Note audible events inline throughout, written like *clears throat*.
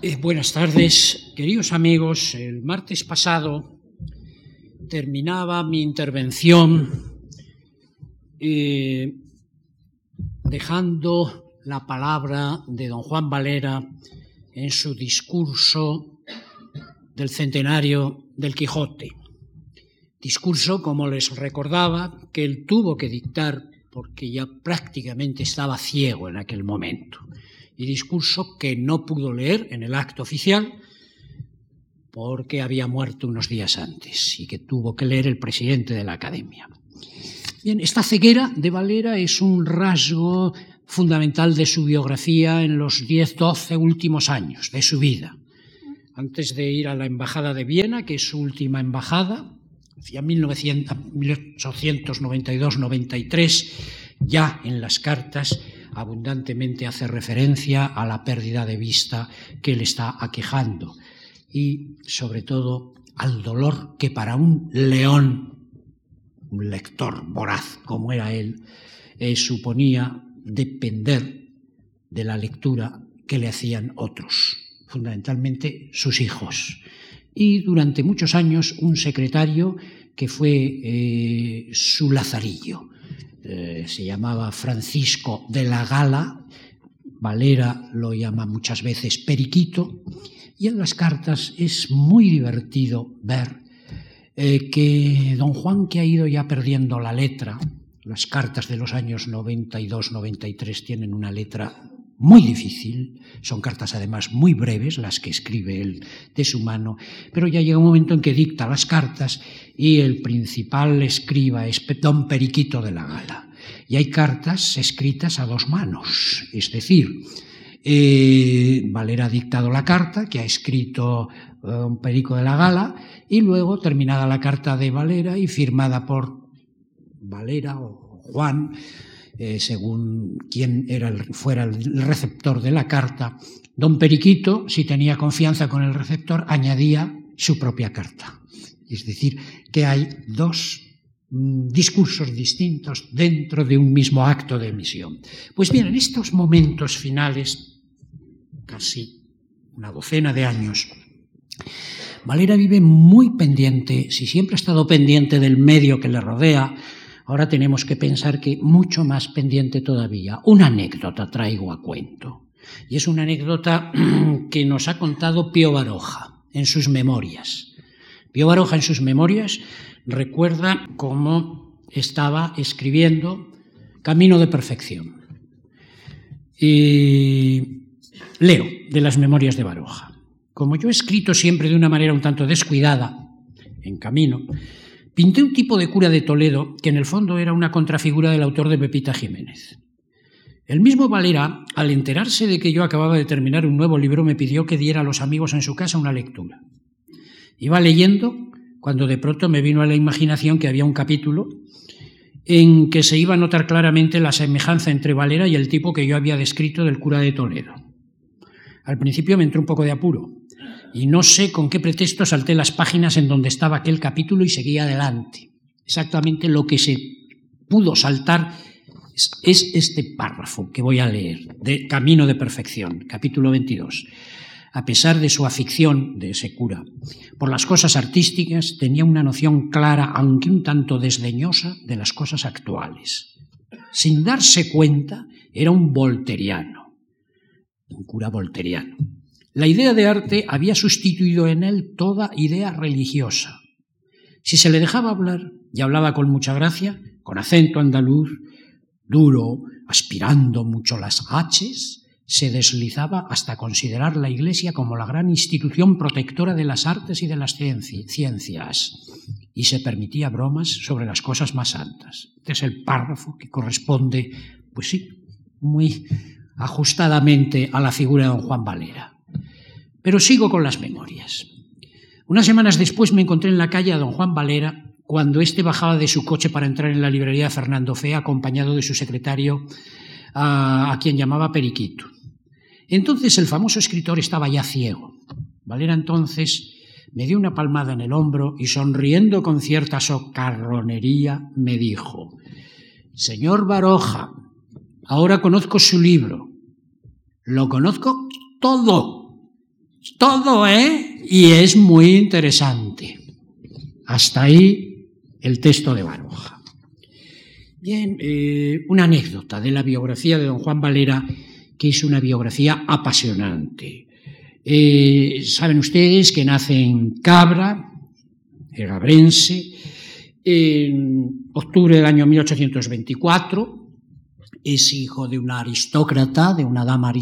Eh, buenas tardes, queridos amigos. El martes pasado terminaba mi intervención eh, dejando la palabra de don Juan Valera en su discurso del centenario del Quijote. Discurso, como les recordaba, que él tuvo que dictar porque ya prácticamente estaba ciego en aquel momento. Y discurso que no pudo leer en el acto oficial porque había muerto unos días antes y que tuvo que leer el presidente de la academia. Bien, esta ceguera de Valera es un rasgo fundamental de su biografía en los 10-12 últimos años de su vida. Antes de ir a la Embajada de Viena, que es su última embajada, hacia 1892-93, ya en las cartas abundantemente hace referencia a la pérdida de vista que le está aquejando y sobre todo al dolor que para un león, un lector voraz como era él, eh, suponía depender de la lectura que le hacían otros, fundamentalmente sus hijos. Y durante muchos años un secretario que fue eh, su lazarillo. Eh, se llamaba Francisco de la Gala, Valera lo llama muchas veces Periquito, y en las cartas es muy divertido ver eh, que don Juan, que ha ido ya perdiendo la letra, las cartas de los años 92-93 tienen una letra muy difícil, son cartas además muy breves las que escribe él de su mano, pero ya llega un momento en que dicta las cartas y el principal escriba es don Periquito de la Gala. Y hay cartas escritas a dos manos, es decir, eh, Valera ha dictado la carta que ha escrito eh, un Perico de la Gala y luego terminada la carta de Valera y firmada por Valera o Juan, eh, según quien era fuera el receptor de la carta, don Periquito, si tenía confianza con el receptor, añadía su propia carta. Es decir, que hay dos mm, discursos distintos dentro de un mismo acto de emisión. Pues bien, en estos momentos finales casi una docena de años. Valera vive muy pendiente, si siempre ha estado pendiente del medio que le rodea, ahora tenemos que pensar que mucho más pendiente todavía. Una anécdota traigo a cuento. Y es una anécdota *clears throat* que nos ha contado Pío Baroja en sus memorias. Pío Baroja en sus memorias recuerda cómo estaba escribiendo Camino de Perfección. Y Leo de las memorias de Baroja. Como yo he escrito siempre de una manera un tanto descuidada, en camino, pinté un tipo de cura de Toledo que en el fondo era una contrafigura del autor de Pepita Jiménez. El mismo Valera, al enterarse de que yo acababa de terminar un nuevo libro, me pidió que diera a los amigos en su casa una lectura. Iba leyendo cuando de pronto me vino a la imaginación que había un capítulo en que se iba a notar claramente la semejanza entre Valera y el tipo que yo había descrito del cura de Toledo. Al principio me entró un poco de apuro y no sé con qué pretexto salté las páginas en donde estaba aquel capítulo y seguí adelante. Exactamente lo que se pudo saltar es este párrafo que voy a leer, de Camino de Perfección, capítulo 22. A pesar de su afición de ese cura por las cosas artísticas, tenía una noción clara, aunque un tanto desdeñosa, de las cosas actuales. Sin darse cuenta, era un volteriano un cura volteriano. La idea de arte había sustituido en él toda idea religiosa. Si se le dejaba hablar, y hablaba con mucha gracia, con acento andaluz, duro, aspirando mucho las haches, se deslizaba hasta considerar la Iglesia como la gran institución protectora de las artes y de las ciencias, y se permitía bromas sobre las cosas más santas. Este es el párrafo que corresponde, pues sí, muy, ajustadamente a la figura de don Juan Valera. Pero sigo con las memorias. Unas semanas después me encontré en la calle a don Juan Valera cuando éste bajaba de su coche para entrar en la librería Fernando Fea acompañado de su secretario, a, a quien llamaba Periquito. Entonces el famoso escritor estaba ya ciego. Valera entonces me dio una palmada en el hombro y sonriendo con cierta socarronería me dijo, Señor Baroja, ahora conozco su libro, lo conozco todo. Todo, ¿eh? Y es muy interesante. Hasta ahí el texto de Baroja. Bien, eh, una anécdota de la biografía de don Juan Valera, que es una biografía apasionante. Eh, saben ustedes que nace en Cabra, Gabrense, en octubre del año 1824, es hijo de una aristócrata, de una dama,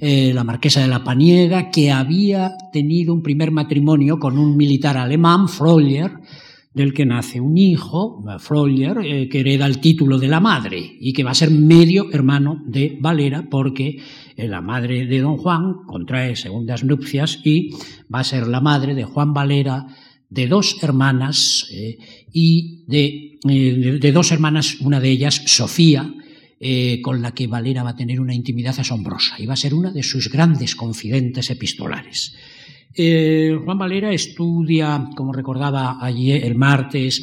eh, la marquesa de la Paniega, que había tenido un primer matrimonio con un militar alemán, Freuler, del que nace un hijo, Freuler, eh, que hereda el título de la madre y que va a ser medio hermano de Valera porque eh, la madre de don Juan contrae segundas nupcias y va a ser la madre de Juan Valera, de dos hermanas y de eh, de, dos hermanas, una de ellas, Sofía, eh, con la que Valera va a tener una intimidad asombrosa y va a ser una de sus grandes confidentes epistolares. Eh, Juan Valera estudia, como recordaba ayer, el martes,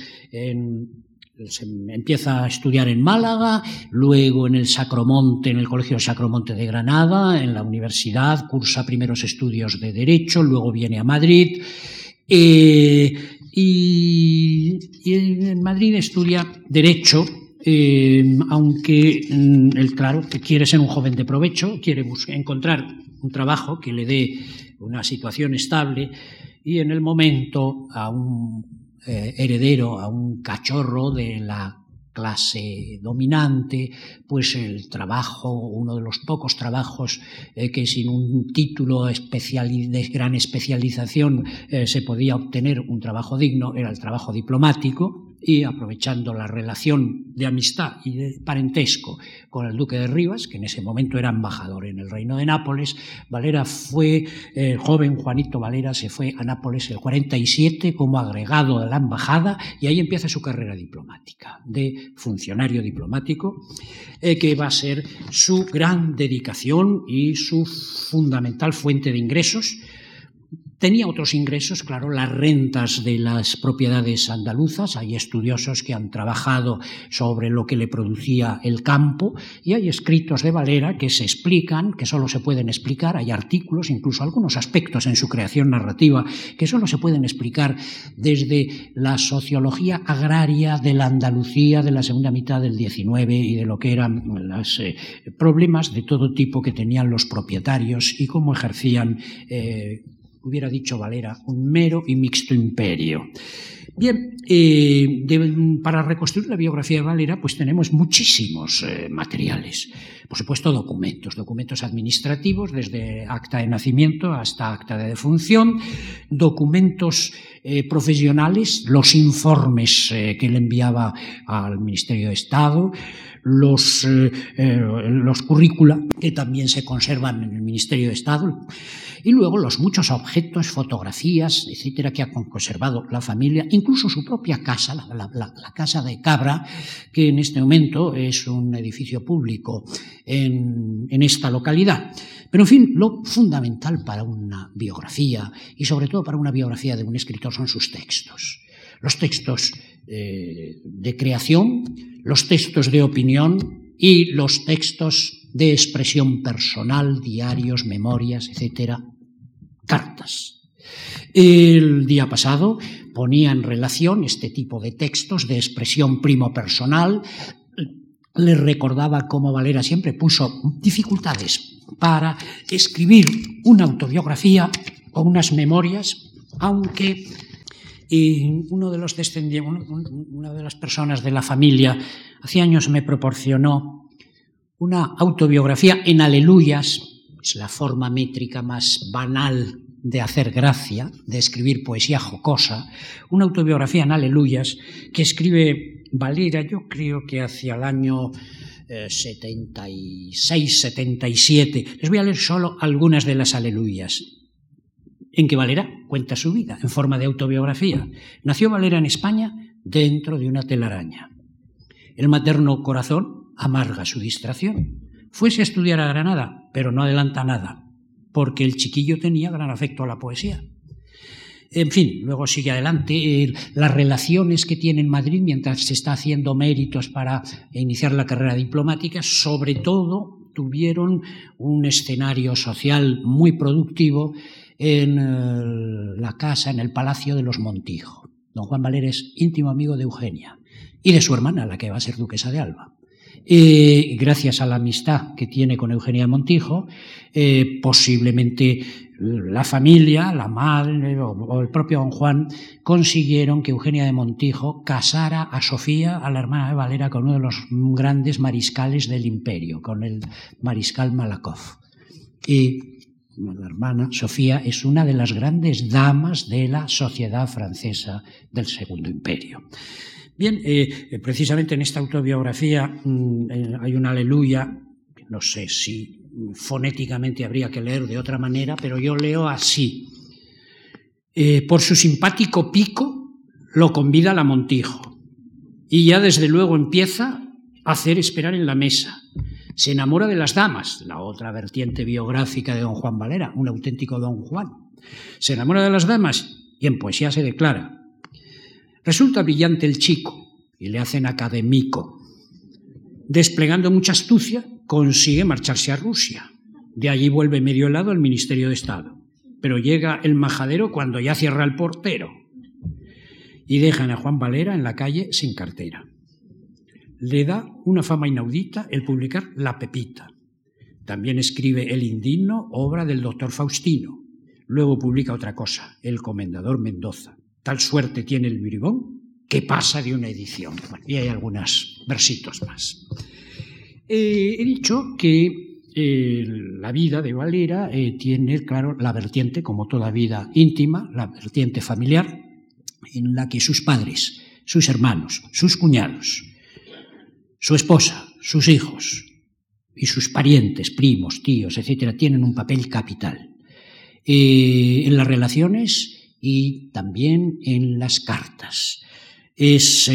empieza a estudiar en Málaga, luego en el Sacromonte, en el Colegio Sacromonte de Granada, en la universidad, cursa primeros estudios de Derecho, luego viene a Madrid. Y, en Madrid estudia Derecho, eh, aunque mm, él, claro, que quiere ser un joven de provecho, quiere encontrar un trabajo que le dé una situación estable y en el momento a un eh, heredero, a un cachorro de la clase dominante, pues el trabajo, uno de los pocos trabajos eh, que sin un título de gran especialización eh, se podía obtener un trabajo digno, era el trabajo diplomático, y aprovechando la relación de amistad y de parentesco con el duque de Rivas, que en ese momento era embajador en el reino de Nápoles, Valera fue, el joven Juanito Valera se fue a Nápoles el 47 como agregado de la embajada y ahí empieza su carrera diplomática, de funcionario diplomático, eh, que va a ser su gran dedicación y su fundamental fuente de ingresos Tenía otros ingresos, claro, las rentas de las propiedades andaluzas. Hay estudiosos que han trabajado sobre lo que le producía el campo y hay escritos de Valera que se explican, que solo se pueden explicar. Hay artículos, incluso algunos aspectos en su creación narrativa que solo se pueden explicar desde la sociología agraria de la Andalucía de la segunda mitad del XIX y de lo que eran los eh, problemas de todo tipo que tenían los propietarios y cómo ejercían eh, hubiera dicho Valera, un mero y mixto imperio. Bien, eh, para reconstruir la biografía de Valera, pues tenemos muchísimos eh, materiales. Por supuesto, documentos, documentos administrativos, desde acta de nacimiento hasta acta de defunción, documentos eh, profesionales, los informes que le enviaba al Ministerio de Estado, los, los currícula que también se conservan en el Ministerio de Estado, y luego los muchos objetos, fotografías, etcétera, que ha conservado la familia, incluso su propia casa, la, casa de Cabra, que en este momento es un edificio público en, esta localidad. Pero, en fin, lo fundamental para una biografía, y sobre todo para una biografía de un escritor, son sus textos. Los textos eh, de creación, los textos de opinión y los textos de expresión personal, diarios, memorias, etcétera, cartas. El día pasado ponía en relación este tipo de textos de expresión primo personal, le recordaba cómo Valera siempre puso dificultades para escribir una autobiografía o unas memorias, aunque uno de los una de las personas de la familia hace años me proporcionó una autobiografía en aleluyas, es la forma métrica más banal de hacer gracia, de escribir poesía jocosa, una autobiografía en aleluyas que escribe Valera, yo creo que hacia el año 76, 77. Les voy a leer solo algunas de las aleluyas en que Valera cuenta su vida en forma de autobiografía. Nació Valera en España dentro de una telaraña. El materno corazón amarga su distracción. Fuese a estudiar a Granada, pero no adelanta nada, porque el chiquillo tenía gran afecto a la poesía. En fin, luego sigue adelante las relaciones que tiene en Madrid mientras se está haciendo méritos para iniciar la carrera diplomática, sobre todo tuvieron un escenario social muy productivo en eh, la casa, en el palacio de los Montijo. Don Juan Valera es íntimo amigo de Eugenia y de su hermana, la que va a ser duquesa de Alba. Y gracias a la amistad que tiene con Eugenia Montijo, eh, posiblemente la familia, la madre o, el propio don Juan consiguieron que Eugenia de Montijo casara a Sofía, a la hermana de Valera, con uno de los grandes mariscales del imperio, con el mariscal Malakoff. Y la hermana Sofía es una de las grandes damas de la sociedad francesa del Segundo Imperio. Bien, eh, precisamente en esta autobiografía mm, eh, hay una aleluya, no sé si fonéticamente habría que leer de otra manera, pero yo leo así. Eh, por su simpático pico lo convida la Montijo y ya desde luego empieza a hacer esperar en la mesa. Se enamora de las damas, la otra vertiente biográfica de don Juan Valera, un auténtico don Juan. Se enamora de las damas y en poesía se declara. Resulta brillante el chico y le hacen académico. Desplegando mucha astucia, consigue marcharse a Rusia. De allí vuelve medio helado al Ministerio de Estado. Pero llega el majadero cuando ya cierra el portero. Y dejan a Juan Valera en la calle sin cartera. Le da una fama inaudita el publicar La Pepita. También escribe El Indigno, obra del doctor Faustino. Luego publica otra cosa, El Comendador Mendoza. Tal suerte tiene el bribón que pasa de una edición. y hay algunos versitos más. Eh, he dicho que eh, la vida de Valera eh, tiene, claro, la vertiente, como toda vida íntima, la vertiente familiar, en la que sus padres, sus hermanos, sus cuñados, su esposa, sus hijos y sus parientes, primos, tíos, etcétera, tienen un papel capital en las relaciones y también en las cartas. Es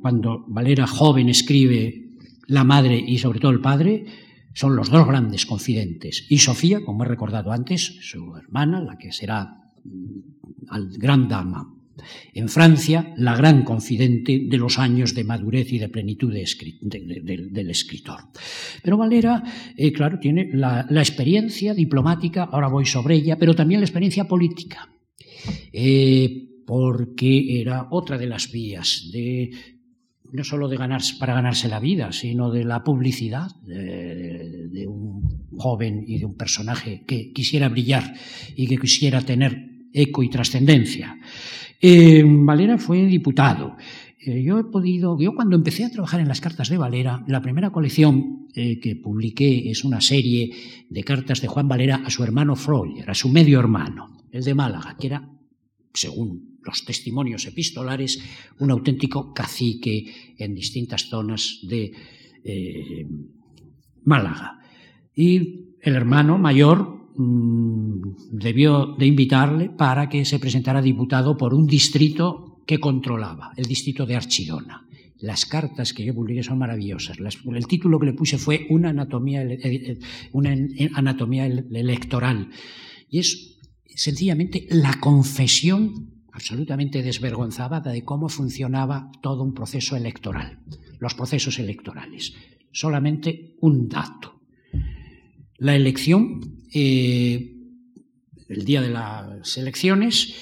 cuando Valera joven escribe la madre y sobre todo el padre son los dos grandes confidentes. Y Sofía, como he recordado antes, su hermana, la que será mm, gran dama en Francia, la gran confidente de los años de madurez y de plenitud del escritor. Pero Valera, eh, claro, tiene la, experiencia diplomática, ahora voy sobre ella, pero también la experiencia política. Eh, porque era otra de las vías de no solo de ganarse, para ganarse la vida, sino de la publicidad de, un joven y de un personaje que quisiera brillar y que quisiera tener eco y trascendencia. Eh, Valera fue diputado. Eh, yo he podido, yo cuando empecé a trabajar en las cartas de Valera, la primera colección eh, que publiqué es una serie de cartas de Juan Valera a su hermano Freud, a su medio hermano, el de Málaga, que era, según los testimonios epistolares, un auténtico cacique en distintas zonas de Málaga. Y el hermano mayor mm, debió de invitarle para que se presentara diputado por un distrito que controlaba, el distrito de Archidona. Las cartas que yo publiqué son maravillosas. el título que le puse fue Una anatomía, eh, eh, una anatomía electoral. Y es sencillamente la confesión absolutamente desvergonzada de cómo funcionaba todo un proceso electoral, los procesos electorales. Solamente un dato. La elección, eh, el día de las elecciones,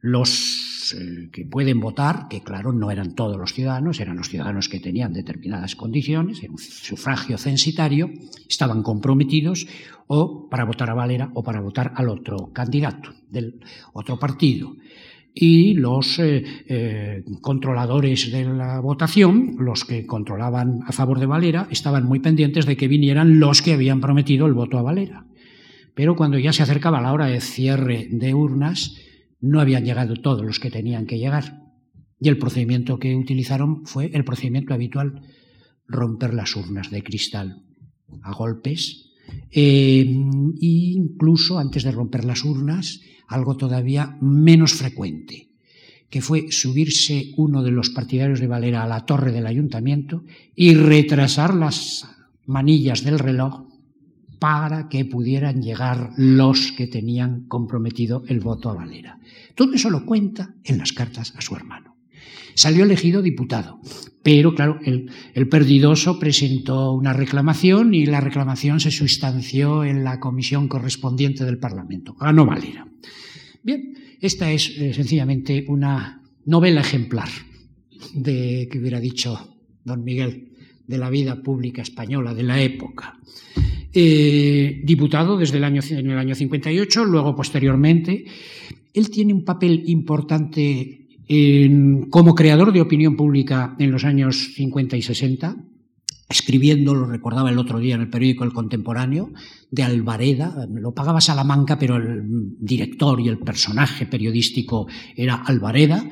los eh, que pueden votar, que claro, no eran todos los ciudadanos, eran los ciudadanos que tenían determinadas condiciones, en un sufragio censitario, estaban comprometidos o para votar a Valera o para votar al otro candidato del otro partido y los eh, controladores de la votación, los que controlaban a favor de Valera, estaban muy pendientes de que vinieran los que habían prometido el voto a Valera. Pero cuando ya se acercaba la hora de cierre de urnas, no habían llegado todos los que tenían que llegar. Y el procedimiento que utilizaron fue el procedimiento habitual, romper las urnas de cristal a golpes. e incluso antes de romper las urnas, algo todavía menos frecuente, que fue subirse uno de los partidarios de Valera a la torre del ayuntamiento y retrasar las manillas del reloj para que pudieran llegar los que tenían comprometido el voto a Valera. Todo eso lo cuenta en las cartas a su hermano. Salió elegido diputado, pero claro, el, perdidoso presentó una reclamación y la reclamación se sustanció en la comisión correspondiente del Parlamento. Ganó Valera. Bien, esta es eh, sencillamente una novela ejemplar de que hubiera dicho don Miguel de la vida pública española de la época. Eh, diputado desde el año, en el año 58, luego posteriormente. Él tiene un papel importante como creador de opinión pública en los años 50 y 60, escribiendo, lo recordaba el otro día en el periódico El Contemporáneo, de Alvareda, lo pagaba Salamanca, pero el director y el personaje periodístico era Alvareda,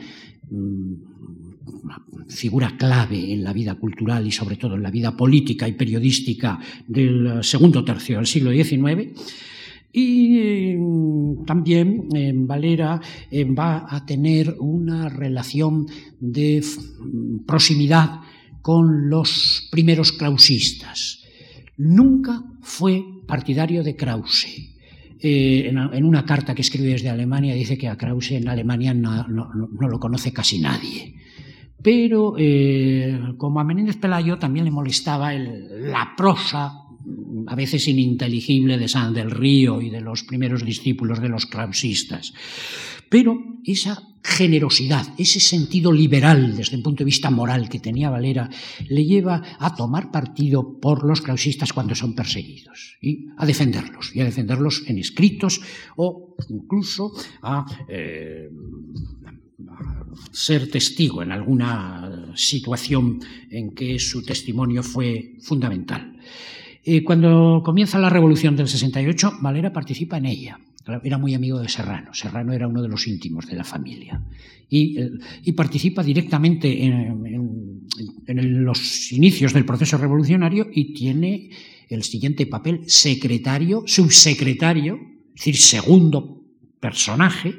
una figura clave en la vida cultural y sobre todo en la vida política y periodística del segundo tercio del siglo XIX. Y mm, también en Valera eh, va a tener una relación de mm, proximidad con los primeros krausistas. Nunca fue partidario de Krause. Eh, en, una carta que escribe desde Alemania dice que a Krause en Alemania no, lo conoce casi nadie. Pero eh, como a Menéndez Pelayo también le molestaba la prosa a veces ininteligible de San del Río y de los primeros discípulos de los krausistas. Pero esa generosidad, ese sentido liberal desde el punto de vista moral que tenía Valera, le lleva a tomar partido por los krausistas cuando son perseguidos y a defenderlos, y a defenderlos en escritos o incluso a, eh, ser testigo en alguna situación en que su testimonio fue fundamental. Eh, cuando comienza la revolución del 68, Valera participa en ella. Era muy amigo de Serrano. Serrano era uno de los íntimos de la familia. Y, eh, participa directamente en, los inicios del proceso revolucionario y tiene el siguiente papel, secretario, subsecretario, es decir, segundo personaje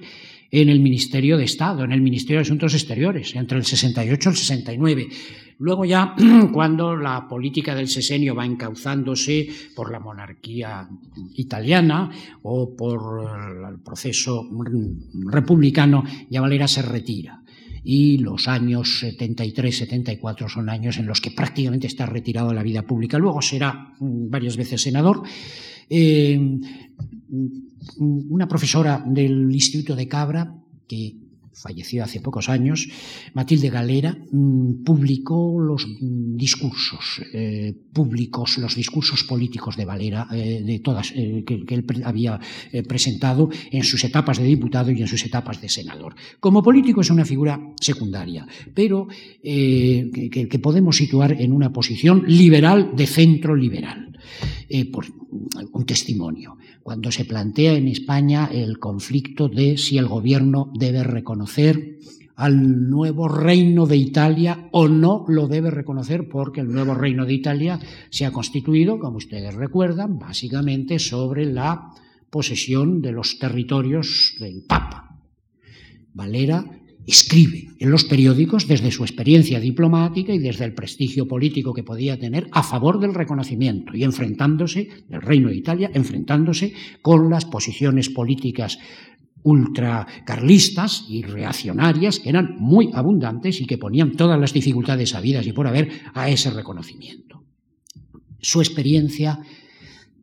en el Ministerio de Estado, en el Ministerio de Asuntos Exteriores, entre el 68 y el 69. Luego ya, *clears throat* cuando la política del sesenio va encauzándose por la monarquía italiana o por el proceso republicano, ya Valera se retira. Y los años 73-74 son años en los que prácticamente está retirado de la vida pública. Luego será mm, varias veces senador. Eh, una profesora del Instituto de Cabra, que falleció hace pocos años, Matilde Galera, mm, publicó los discursos eh, públicos, los discursos políticos de Valera, eh, de todas, que, él había presentado en sus etapas de diputado y en sus etapas de senador. Como político es una figura secundaria, pero que, podemos situar en una posición liberal de centro liberal. Por un testimonio cuando se plantea en España el conflicto de si el gobierno debe reconocer al nuevo reino de Italia o no lo debe reconocer porque el nuevo reino de Italia se ha constituido, como ustedes recuerdan, básicamente sobre la posesión de los territorios del Papa. Valera escribe en los periódicos desde su experiencia diplomática y desde el prestigio político que podía tener a favor del reconocimiento y enfrentándose, del Reino de Italia, enfrentándose con las posiciones políticas ultracarlistas y reaccionarias que eran muy abundantes y que ponían todas las dificultades habidas y por haber a ese reconocimiento. Su experiencia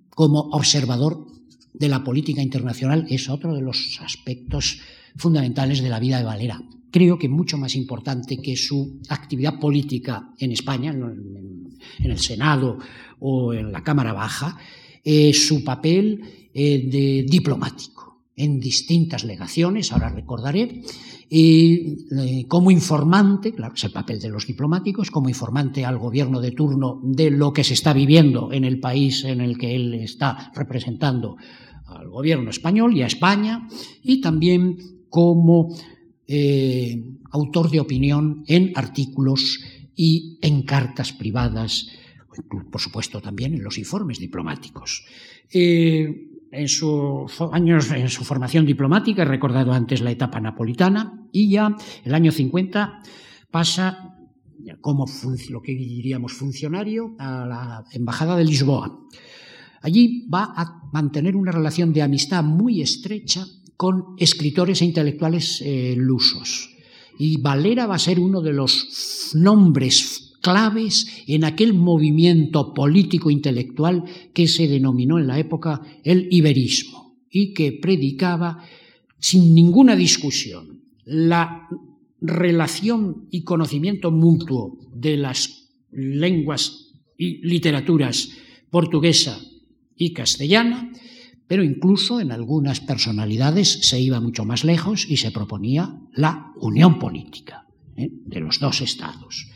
como observador de la política internacional es otro de los aspectos fundamentales de la vida de Valera. Creo que mucho más importante que su actividad política en España, en el Senado o en la Cámara Baja, es su papel eh, de diplomático en distintas legaciones, ahora recordaré, y eh, como informante, claro, es el papel de los diplomáticos, como informante al gobierno de turno de lo que se está viviendo en el país en el que él está representando al gobierno español y a España, y también como eh, autor de opinión en artículos y en cartas privadas, por supuesto también en los informes diplomáticos. Eh, en sus años, en su formación diplomática, he recordado antes la etapa napolitana, y ya el año 50 pasa como lo que diríamos funcionario a la Embajada de Lisboa. Allí va a mantener una relación de amistad muy estrecha con escritores e intelectuales eh, lusos. y Valera va a ser uno de los nombres claves en aquel movimiento político intelectual que se denominó en la época el iberismo y que predicaba sin ninguna discusión la relación y conocimiento mutuo de las lenguas y literaturas portuguesa y castellana, pero incluso en algunas personalidades se iba mucho más lejos y se proponía la unión política ¿eh? de los dos estados.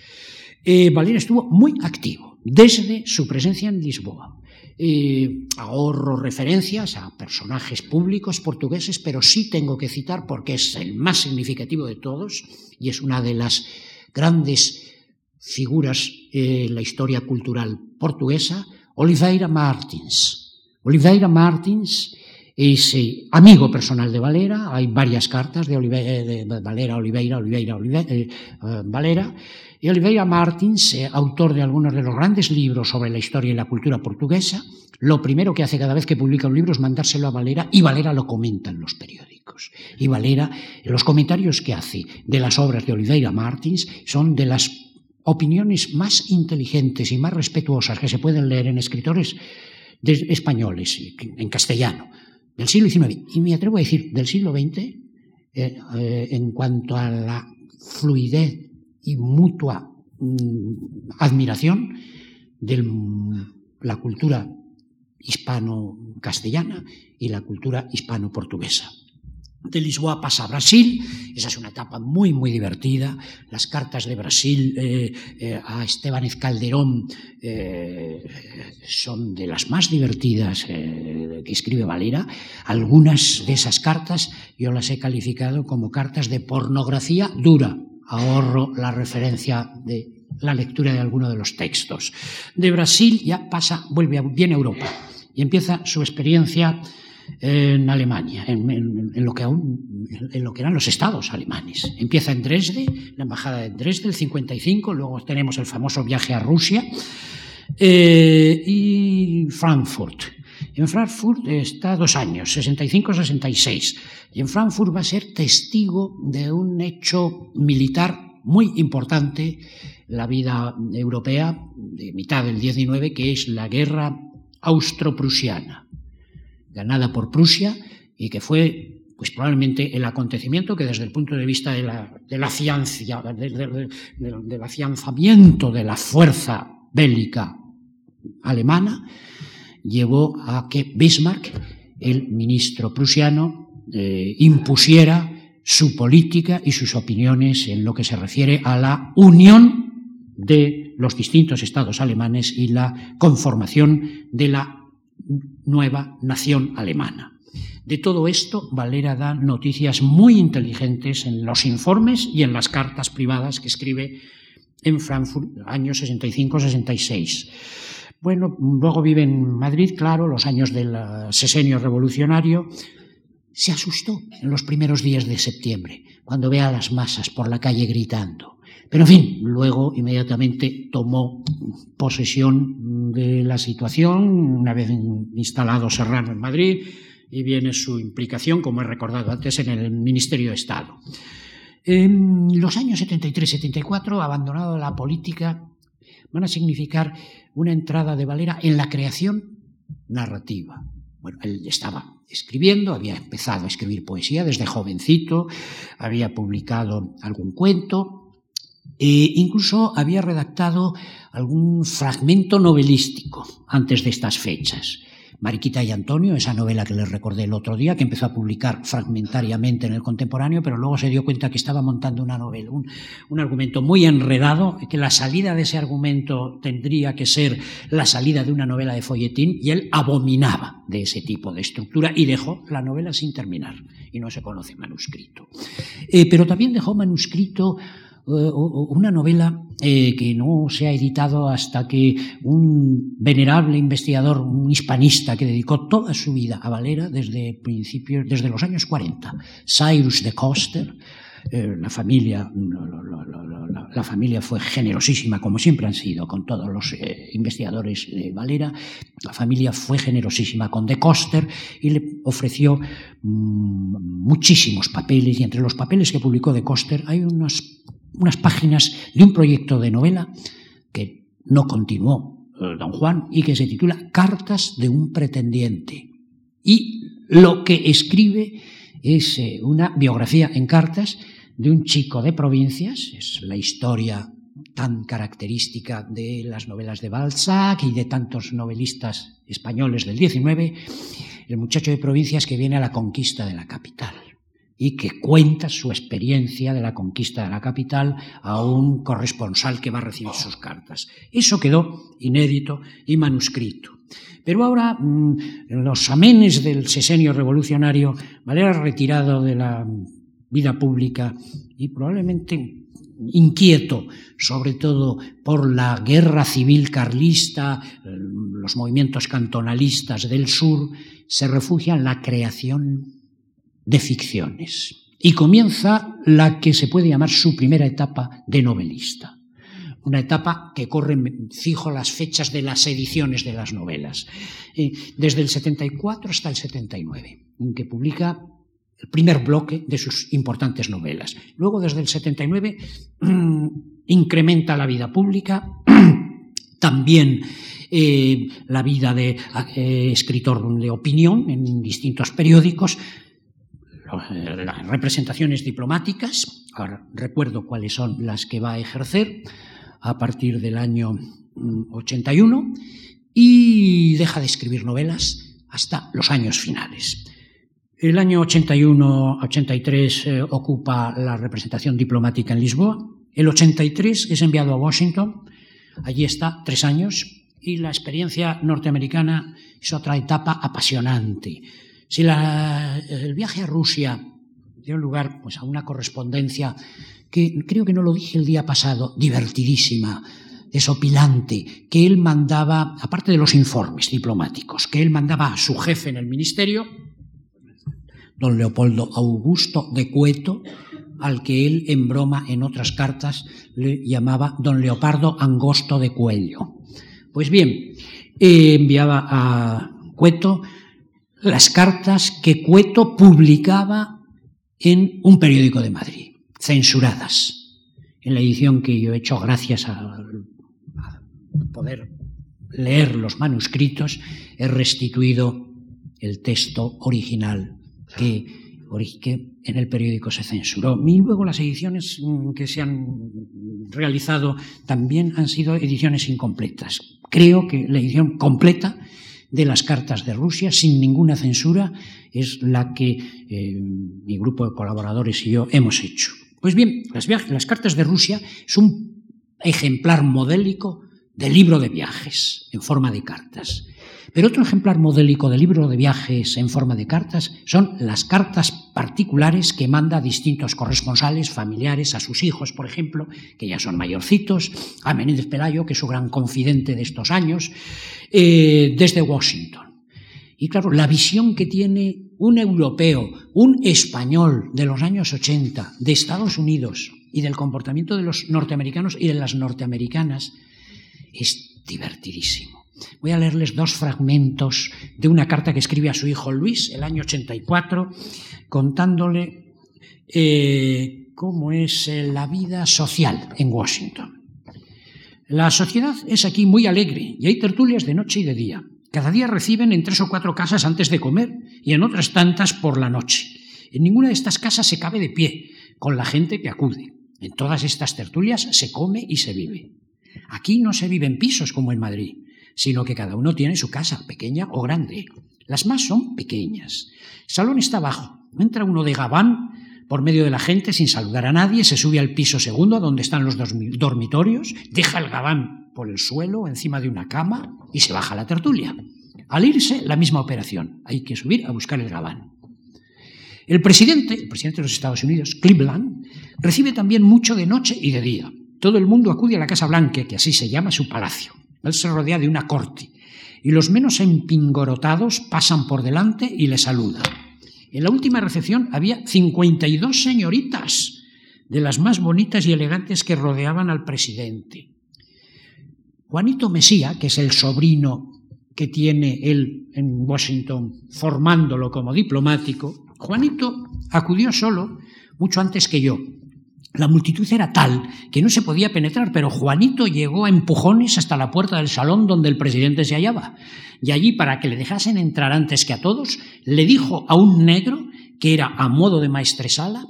Eh, estuvo muy activo desde su presencia en Lisboa. Eh, ahorro referencias a personajes públicos portugueses, pero sí tengo que citar, porque es el más significativo de todos y es una de las grandes figuras en la historia cultural portuguesa, Oliveira Martins. Oliveira Martins es eh, amigo personal de Valera, hay varias cartas de, de Valera, Oliveira, Oliveira, Oliveira eh, Valera, y Oliveira Martins, eh, autor de algunos de los grandes libros sobre la historia y la cultura portuguesa, lo primero que hace cada vez que publica un libro es mandárselo a Valera y Valera lo comenta en los periódicos. Y Valera, los comentarios que hace de las obras de Oliveira Martins son de las opiniones más inteligentes y más respetuosas que se pueden leer en escritores españoles, en castellano, del siglo XIX. Y me atrevo a decir del siglo XX, eh, eh, en cuanto a la fluidez y mutua mm, admiración de la cultura hispano-castellana y la cultura hispano-portuguesa. De Lisboa pasa a Brasil, esa es una etapa muy, muy divertida. Las cartas de Brasil eh, eh, a Estebanez Calderón eh, son de las más divertidas que escribe Valera. Algunas de esas cartas yo las he calificado como cartas de pornografía dura, ahorro la referencia de la lectura de alguno de los textos. De Brasil ya pasa, vuelve, a Europa y empieza su experiencia en Alemania, en, lo que en lo que eran los estados alemanes. Empieza en Dresde, la embajada de Dresde, el 55, luego tenemos el famoso viaje a Rusia eh, y Frankfurt. En Frankfurt está dos años, 65-66, y en Frankfurt va a ser testigo de un hecho militar muy importante la vida europea de mitad del 19, que es la guerra austro-prusiana, ganada por Prusia y que fue pues probablemente el acontecimiento que desde el punto de vista de la, de la ciencia, del afianzamiento de la fuerza bélica alemana, llevó a que Bismarck, el ministro prusiano, eh, impusiera su política y sus opiniones en lo que se refiere a la unión de los distintos estados alemanes y la conformación de la nueva nación alemana. De todo esto, Valera da noticias muy inteligentes en los informes y en las cartas privadas que escribe en Frankfurt, años 65-66. Bueno, luego vive en Madrid, claro, los años del sesenio revolucionario. Se asustó en los primeros días de septiembre, cuando ve a las masas por la calle gritando. Pero en fin, luego inmediatamente tomó posesión de la situación, una vez instalado Serrano en Madrid, y viene su implicación, como he recordado antes, en el Ministerio de Estado. En los años 73-74, abandonado la política, van a significar una entrada de Valera en la creación narrativa. Bueno, él estaba escribiendo, había empezado a escribir poesía desde jovencito, había publicado algún cuento, e incluso había redactado algún fragmento novelístico antes de estas fechas. Mariquita y Antonio, esa novela que les recordé el otro día, que empezó a publicar fragmentariamente en el contemporáneo, pero luego se dio cuenta que estaba montando una novela, un, argumento muy enredado, que la salida de ese argumento tendría que ser la salida de una novela de folletín, y él abominaba de ese tipo de estructura y dejó la novela sin terminar, y no se conoce manuscrito. Eh, pero también dejó manuscrito eh, una novela eh, que no se ha editado hasta que un venerable investigador, un hispanista que dedicó toda su vida a Valera desde principios, desde los años 40, Cyrus de Coster, eh, la familia, la familia fue generosísima, como siempre han sido con todos los eh, investigadores de Valera. La familia fue generosísima con De Coster y le ofreció mm, muchísimos papeles. Y entre los papeles que publicó De Coster hay unas, unas páginas de un proyecto de novela que no continuó eh, Don Juan y que se titula Cartas de un pretendiente. Y lo que escribe es eh, una biografía en cartas de un chico de provincias, es la historia tan característica de las novelas de Balzac y de tantos novelistas españoles del XIX, el muchacho de provincias que viene a la conquista de la capital y que cuenta su experiencia de la conquista de la capital a un corresponsal que va a recibir sus cartas. Eso quedó inédito y manuscrito. Pero ahora, mm, los amenes del sesenio revolucionario, Valera retirado de la vida pública y probablemente inquieto, sobre todo por la guerra civil carlista, los movimientos cantonalistas del sur, se refugia en la creación de ficciones. Y comienza la que se puede llamar su primera etapa de novelista. Una etapa que corre, fijo las fechas de las ediciones de las novelas, eh, desde el 74 hasta el 79, en que publica el primer bloque de sus importantes novelas. Luego, desde el 79, incrementa la vida pública, *clears throat* también eh, la vida de eh, escritor de opinión en distintos periódicos, las representaciones diplomáticas, ahora recuerdo cuáles son las que va a ejercer a partir del año 81, mm, y deja de escribir novelas hasta los años finales. El año 81-83 eh, ocupa la representación diplomática en Lisboa. El 83 es enviado a Washington. Allí está tres años y la experiencia norteamericana es otra etapa apasionante. Si el viaje a Rusia dio lugar pues, a una correspondencia que creo que no lo dije el día pasado, divertidísima, desopilante, que él mandaba, aparte de los informes diplomáticos, que él mandaba a su jefe en el ministerio, don Leopoldo Augusto de Cueto, al que él en broma en otras cartas le llamaba don Leopardo Angosto de Cuello. Pues bien, enviaba a Cueto las cartas que Cueto publicaba en un periódico de Madrid, censuradas. En la edición que yo he hecho gracias a, poder leer los manuscritos, he restituido el texto original que, en el periódico se censuró. Y luego las ediciones mm, que se han realizado también han sido ediciones incompletas. Creo que la edición completa de las cartas de Rusia, sin ninguna censura, es la que eh, mi grupo de colaboradores y yo hemos hecho. Pues bien, las, las cartas de Rusia es un ejemplar modélico de libro de viajes en forma de cartas. Pero otro ejemplar modélico de libro de viajes en forma de cartas son las cartas particulares que manda a distintos corresponsales, familiares, a sus hijos, por ejemplo, que ya son mayorcitos, a Menéndez Pelayo, que es su gran confidente de estos años, eh, desde Washington. Y claro, la visión que tiene un europeo, un español de los años 80, de Estados Unidos y del comportamiento de los norteamericanos y de las norteamericanas, es divertidísimo. Voy a leerles dos fragmentos de una carta que escribe a su hijo Luis el año 84, contándole eh, cómo es eh, la vida social en Washington. La sociedad es aquí muy alegre y hay tertulias de noche y de día. Cada día reciben en tres o cuatro casas antes de comer y en otras tantas por la noche. En ninguna de estas casas se cabe de pie con la gente que acude. En todas estas tertulias se come y se vive. Aquí no se vive en pisos como en Madrid sino que cada uno tiene su casa, pequeña o grande. Las más son pequeñas. El salón está abajo. Entra uno de gabán por medio de la gente sin saludar a nadie, se sube al piso segundo donde están los dormitorios, deja el gabán por el suelo encima de una cama y se baja la tertulia. Al irse, la misma operación. Hay que subir a buscar el gabán. El presidente, el presidente de los Estados Unidos, Cleveland, recibe también mucho de noche y de día. Todo el mundo acude a la Casa Blanca, que así se llama su palacio. Él se rodea de una corte y los menos empingorotados pasan por delante y le saludan. En la última recepción había 52 señoritas, de las más bonitas y elegantes que rodeaban al presidente. Juanito Mesía, que es el sobrino que tiene él en Washington formándolo como diplomático, Juanito acudió solo mucho antes que yo. La multitud era tal que no se podía penetrar, pero Juanito llegó a empujones hasta la puerta del salón donde el presidente se hallaba. Y allí, para que le dejasen entrar antes que a todos, le dijo a un negro, que era a modo de maestresala,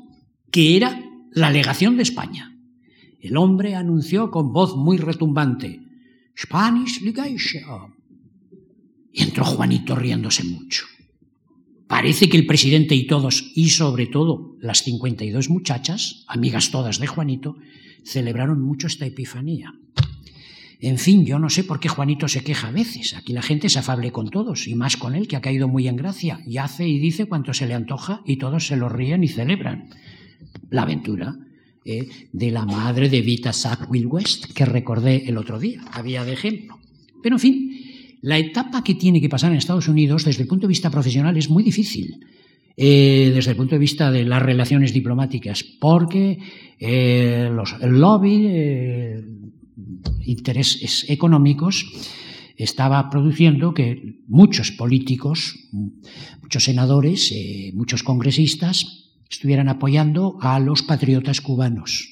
que era la legación de España. El hombre anunció con voz muy retumbante, Spanish Legation. Y entró Juanito riéndose mucho. Parece que el presidente y todos, y sobre todo las 52 muchachas, amigas todas de Juanito, celebraron mucho esta epifanía. En fin, yo no sé por qué Juanito se queja a veces. Aquí la gente es afable con todos, y más con él, que ha caído muy en gracia, y hace y dice cuanto se le antoja, y todos se lo ríen y celebran. La aventura eh, de la madre de Vita Sackville West, que recordé el otro día, había de ejemplo. Pero en fin, la etapa que tiene que pasar en Estados Unidos desde el punto de vista profesional es muy difícil. Eh, desde el punto de vista de las relaciones diplomáticas, porque eh, los, el lobby, eh, intereses económicos, estaba produciendo que muchos políticos, muchos senadores, muchos congresistas estuvieran apoyando a los patriotas cubanos.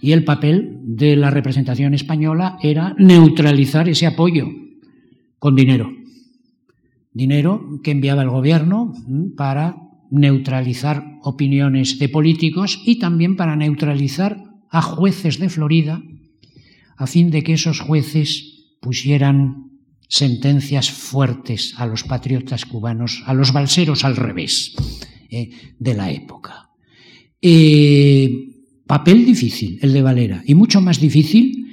Y el papel de la representación española era neutralizar ese apoyo con dinero. Dinero que enviaba el gobierno para neutralizar opiniones de políticos y también para neutralizar a jueces de Florida a fin de que esos jueces pusieran sentencias fuertes a los patriotas cubanos, a los balseros al revés eh, de la época. Eh, papel difícil el de Valera y mucho más difícil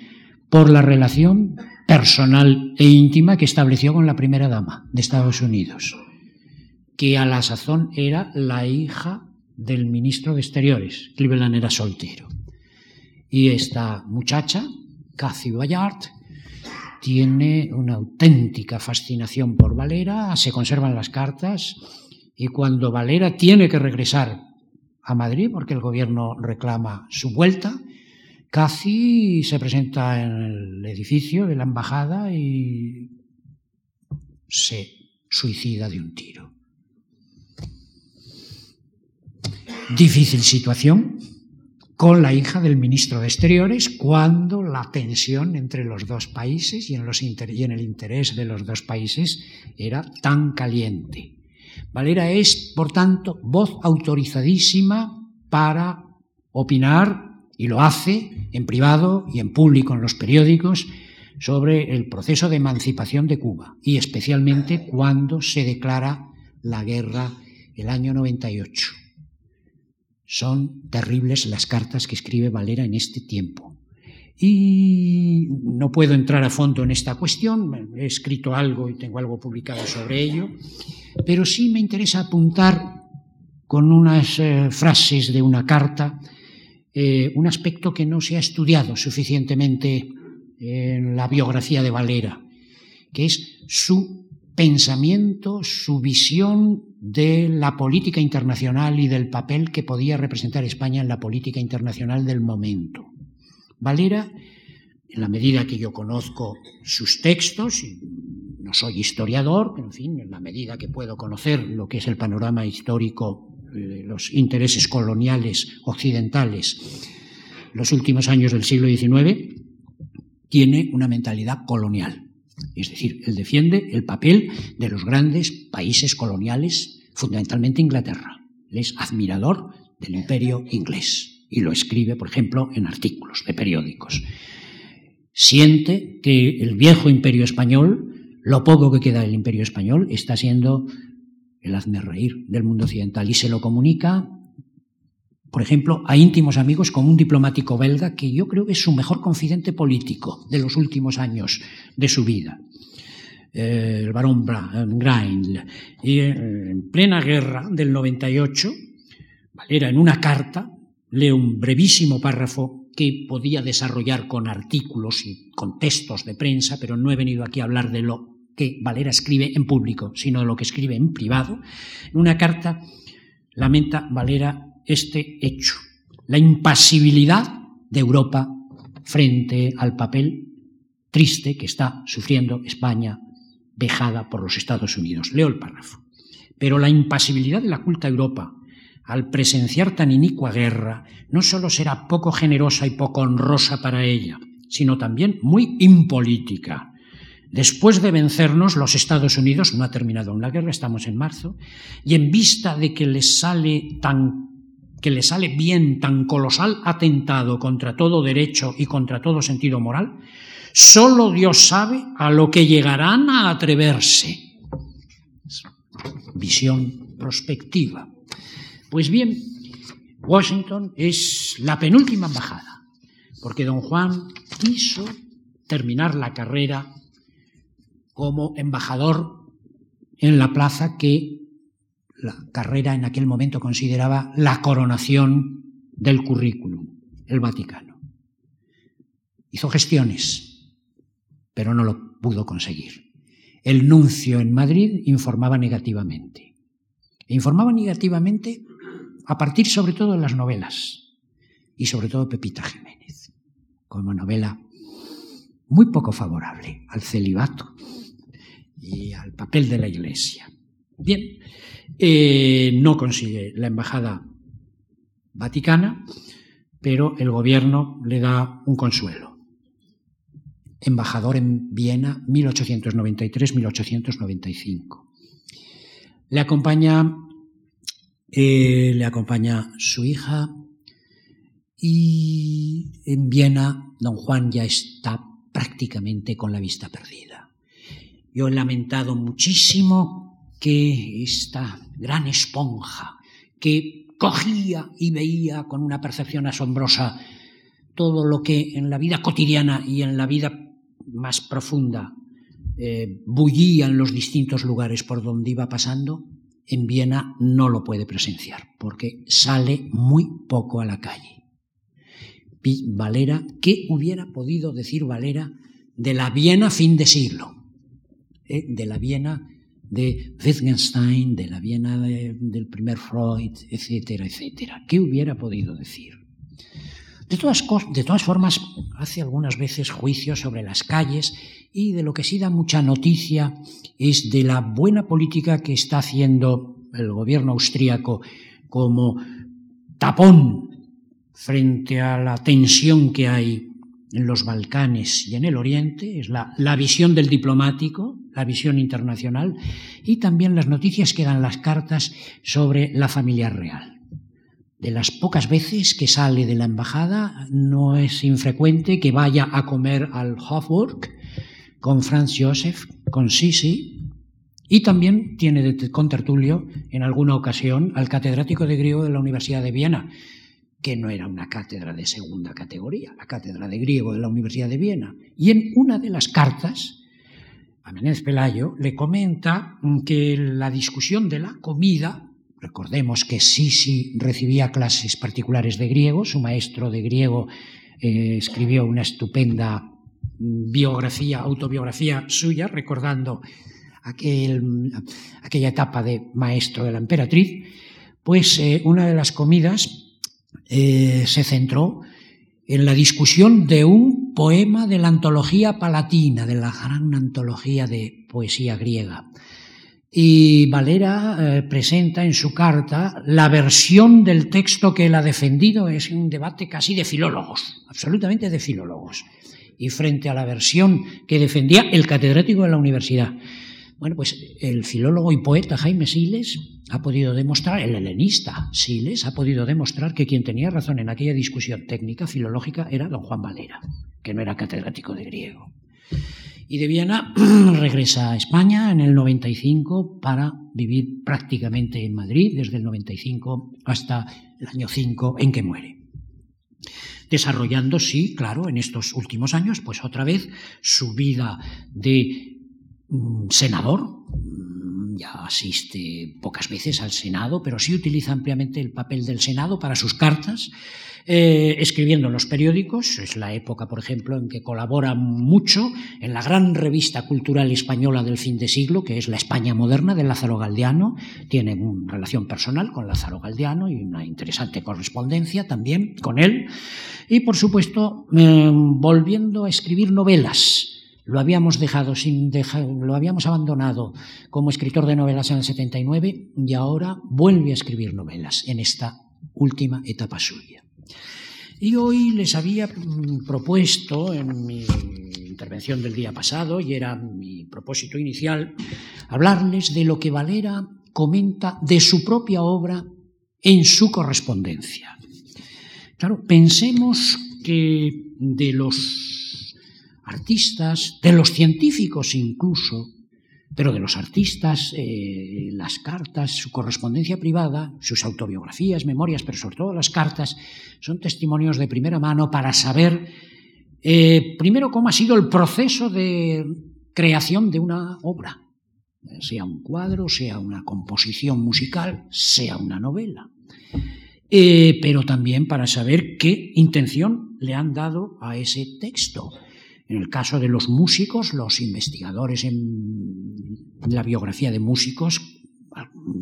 por la relación personal e íntima que estableció con la primera dama de Estados Unidos, que a la sazón era la hija del ministro de Exteriores. Cleveland era soltero. Y esta muchacha, Cathy Bayard, tiene una auténtica fascinación por Valera, se conservan las cartas, y cuando Valera tiene que regresar a Madrid, porque el gobierno reclama su vuelta, Casi se presenta en el edificio de la embajada y se suicida de un tiro. Difícil situación con la hija del ministro de Exteriores cuando la tensión entre los dos países y en, y en el interés de los dos países era tan caliente. Valera es, por tanto, voz autorizadísima para opinar y lo hace en privado y en público en los periódicos sobre el proceso de emancipación de Cuba y especialmente cuando se declara la guerra el año 98. Son terribles las cartas que escribe Valera en este tiempo. Y no puedo entrar a fondo en esta cuestión, he escrito algo y tengo algo publicado sobre ello, pero sí me interesa apuntar con unas eh, frases de una carta eh, un aspecto que no se ha estudiado suficientemente en la biografía de Valera, que es su pensamiento, su visión de la política internacional y del papel que podía representar España en la política internacional del momento. Valera, en la medida que yo conozco sus textos, no soy historiador, pero en fin, en la medida que puedo conocer lo que es el panorama histórico los intereses coloniales occidentales los últimos años del siglo XIX, tiene una mentalidad colonial. Es decir, él defiende el papel de los grandes países coloniales, fundamentalmente Inglaterra. Él es admirador del imperio inglés y lo escribe, por ejemplo, en artículos de periódicos. Siente que el viejo imperio español, lo poco que queda del imperio español, está siendo el hazme reír del mundo occidental, y se lo comunica, por ejemplo, a íntimos amigos como un diplomático belga que yo creo que es su mejor confidente político de los últimos años de su vida, eh, el barón Grind. Y eh, en plena guerra del 98, Valera en una carta lee un brevísimo párrafo que podía desarrollar con artículos y con textos de prensa, pero no he venido aquí a hablar de lo que Valera escribe en público, sino lo que escribe en privado. En una carta lamenta Valera este hecho. la impasibilidad de Europa frente al papel triste que está sufriendo España vejada por los Estados Unidos. Leo el párrafo. Pero la impasibilidad de la culta Europa al presenciar tan inicua guerra no solo será poco generosa y poco honrosa para ella, sino también muy impolítica. Después de vencernos, los Estados Unidos, no ha terminado aún la guerra, estamos en marzo, y en vista de que les sale tan que le sale bien tan colosal atentado contra todo derecho y contra todo sentido moral, solo Dios sabe a lo que llegarán a atreverse. Visión prospectiva. Pues bien, Washington es la penúltima embajada, porque don Juan quiso terminar la carrera como embajador en la plaza que la carrera en aquel momento consideraba la coronación del currículum, el Vaticano. Hizo gestiones, pero no lo pudo conseguir. El nuncio en Madrid informaba negativamente. E informaba negativamente a partir sobre todo de las novelas y sobre todo Pepita Jiménez, como novela muy poco favorable al celibato y al papel de la Iglesia. Bien, eh, no consigue la embajada vaticana, pero el gobierno le da un consuelo. Embajador en Viena 1893-1895. Le acompaña, eh, le acompaña su hija y en Viena don Juan ya está prácticamente con la vista perdida. Yo he lamentado muchísimo que esta gran esponja que cogía y veía con una percepción asombrosa todo lo que en la vida cotidiana y en la vida más profunda eh, bullía en los distintos lugares por donde iba pasando, en Viena no lo puede presenciar, porque sale muy poco a la calle. Valera, ¿qué hubiera podido decir Valera de la Viena fin de siglo? Eh, de la Viena de Wittgenstein, de la Viena del primer Freud, etcétera, etcétera. ¿Qué hubiera podido decir? De todas, de todas formas, hace algunas veces juicios sobre las calles y de lo que sí da mucha noticia es de la buena política que está haciendo el gobierno austríaco como tapón frente a la tensión que hay en los Balcanes y en el Oriente, es la, la, visión del diplomático, la visión internacional, y también las noticias que dan las cartas sobre la familia real. De las pocas veces que sale de la embajada, no es infrecuente que vaya a comer al Hofburg con Franz Josef, con Sisi, y también tiene de contertulio en alguna ocasión al catedrático de griego de la Universidad de Viena, que no era una cátedra de segunda categoría, la cátedra de griego de la Universidad de Viena. Y en una de las cartas, a Menéndez Pelayo le comenta que la discusión de la comida, recordemos que Sisi recibía clases particulares de griego, su maestro de griego eh, escribió una estupenda biografía, autobiografía suya, recordando aquel, aquella etapa de maestro de la emperatriz, pues eh, una de las comidas eh, se centró en la discusión de un poema de la antología palatina, de la gran antología de poesía griega. Y Valera eh, presenta en su carta la versión del texto que él ha defendido, es un debate casi de filólogos, absolutamente de filólogos, y frente a la versión que defendía el catedrático de la universidad. Bueno, pues el filólogo y poeta Jaime Siles ha podido demostrar, el helenista Siles ha podido demostrar que quien tenía razón en aquella discusión técnica filológica era don Juan Valera, que no era catedrático de griego. Y de Viena *clears throat* regresa a España en el 95 para vivir prácticamente en Madrid desde el 95 hasta el año 5 en que muere. Desarrollando, sí, claro, en estos últimos años, pues otra vez su vida de senador, mm, ya asiste pocas veces al Senado, pero sí utiliza ampliamente el papel del Senado para sus cartas, eh, escribiendo en los periódicos. Es la época, por ejemplo, en que colabora mucho en la gran revista cultural española del fin de siglo, que es La España Moderna de Lázaro Galdiano. Tiene una relación personal con Lázaro Galdiano y una interesante correspondencia también con él. Y, por supuesto, eh, volviendo a escribir novelas lo habíamos dejado sin lo habíamos abandonado como escritor de novelas en el 79 y ahora vuelve a escribir novelas en esta última etapa suya. Y hoy les había mm, propuesto en mi intervención del día pasado, y era mi propósito inicial, hablarles de lo que Valera comenta de su propia obra en su correspondencia. Claro, pensemos que de los artistas, de los científicos incluso, pero de los artistas, eh, las cartas, su correspondencia privada, sus autobiografías, memorias, pero sobre todo las cartas, son testimonios de primera mano para saber, eh, primero, cómo ha sido el proceso de creación de una obra, sea un cuadro, sea una composición musical, sea una novela. Eh, pero también para saber qué intención le han dado a ese texto en el caso de los músicos, los investigadores en la biografía de músicos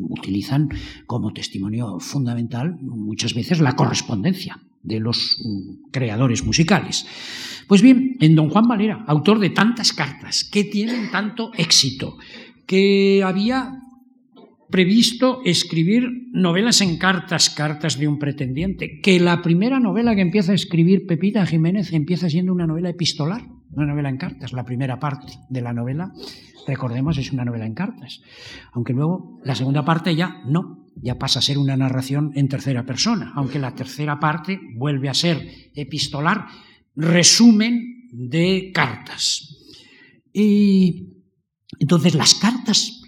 utilizan como testimonio fundamental muchas veces la correspondencia de los mm, creadores musicales. Pues bien, en Don Juan Valera, autor de tantas cartas que tienen tanto éxito, que había previsto escribir novelas en cartas, cartas de un pretendiente, que la primera novela que empieza a escribir Pepita Jiménez empieza siendo una novela epistolar, una novela en cartas. La primera parte de la novela, recordemos, es una novela en cartas, aunque luego la segunda parte ya no, ya pasa a ser una narración en tercera persona, aunque la tercera parte vuelve a ser epistolar, resumen de cartas. Y entonces las cartas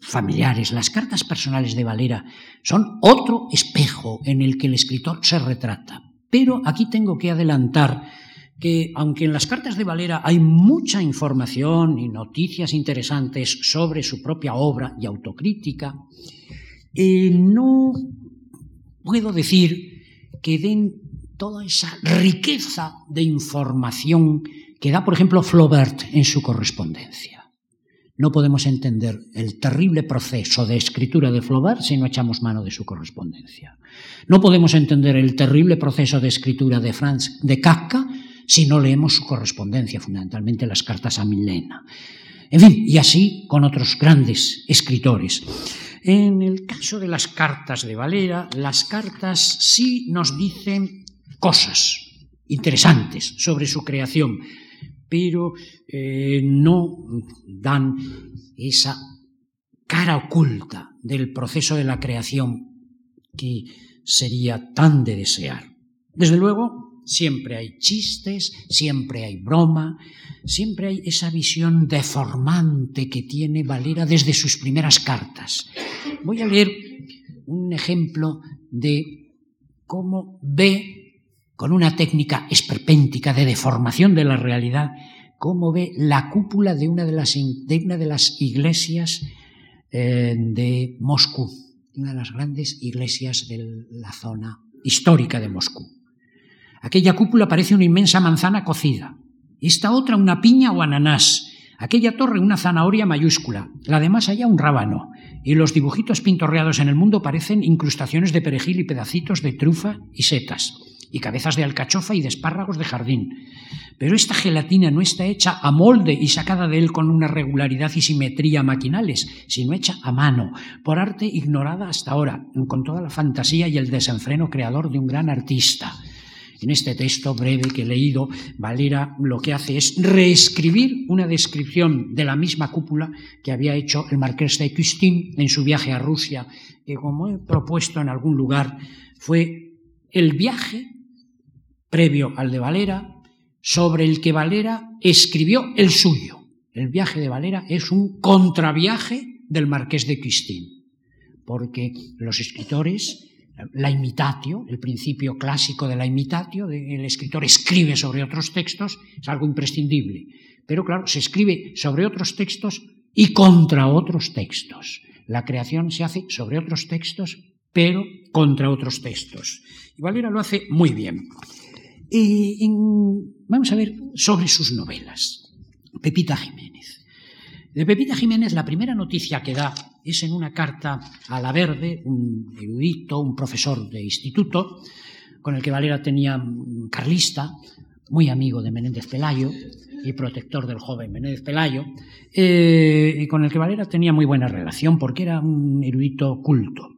familiares, las cartas personales de Valera, son otro espejo en el que el escritor se retrata. Pero aquí tengo que adelantar que, aunque en las cartas de Valera hay mucha información y noticias interesantes sobre su propia obra y autocrítica, eh, no puedo decir que den toda esa riqueza de información que da, por ejemplo, Flaubert en su correspondencia. No podemos entender el terrible proceso de escritura de Flaubert si no echamos mano de su correspondencia. No podemos entender el terrible proceso de escritura de Franz de Kafka si no leemos su correspondencia, fundamentalmente las cartas a Milena. En fin, y así con otros grandes escritores. En el caso de las cartas de Valera, las cartas sí nos dicen cosas interesantes sobre su creación, pero eh, no dan esa cara oculta del proceso de la creación que sería tan de desear. Desde luego, siempre hay chistes, siempre hay broma, siempre hay esa visión deformante que tiene Valera desde sus primeras cartas. Voy a leer un ejemplo de cómo ve con una técnica esperpéntica de deformación de la realidad, cómo ve la cúpula de una de las, de una de las iglesias eh, de Moscú, una de las grandes iglesias de la zona histórica de Moscú. Aquella cúpula parece una inmensa manzana cocida, esta otra una piña o ananás, aquella torre una zanahoria mayúscula, la de más allá un rábano, y los dibujitos pintorreados en el mundo parecen incrustaciones de perejil y pedacitos de trufa y setas y cabezas de alcachofa y de espárragos de jardín. Pero esta gelatina no está hecha a molde y sacada de él con una regularidad y simetría maquinales, sino hecha a mano, por arte ignorada hasta ahora, con toda la fantasía y el desenfreno creador de un gran artista. En este texto breve que he leído, Valera lo que hace es reescribir una descripción de la misma cúpula que había hecho el marqués de Custin en su viaje a Rusia, que como he propuesto en algún lugar, fue el viaje previo al de Valera, sobre el que Valera escribió el suyo. El viaje de Valera es un contraviaje del marqués de Cristín, porque los escritores, la imitatio, el principio clásico de la imitatio, el escritor escribe sobre otros textos, es algo imprescindible. Pero claro, se escribe sobre otros textos y contra otros textos. La creación se hace sobre otros textos, pero contra otros textos. Y Valera lo hace muy bien. vamos a ver sobre sus novelas. Pepita Jiménez. De Pepita Jiménez la primera noticia que da es en una carta a la Verde, un erudito, un profesor de instituto, con el que Valera tenía un carlista, muy amigo de Menéndez Pelayo y protector del joven Menéndez Pelayo, eh, y con el que Valera tenía muy buena relación porque era un erudito culto.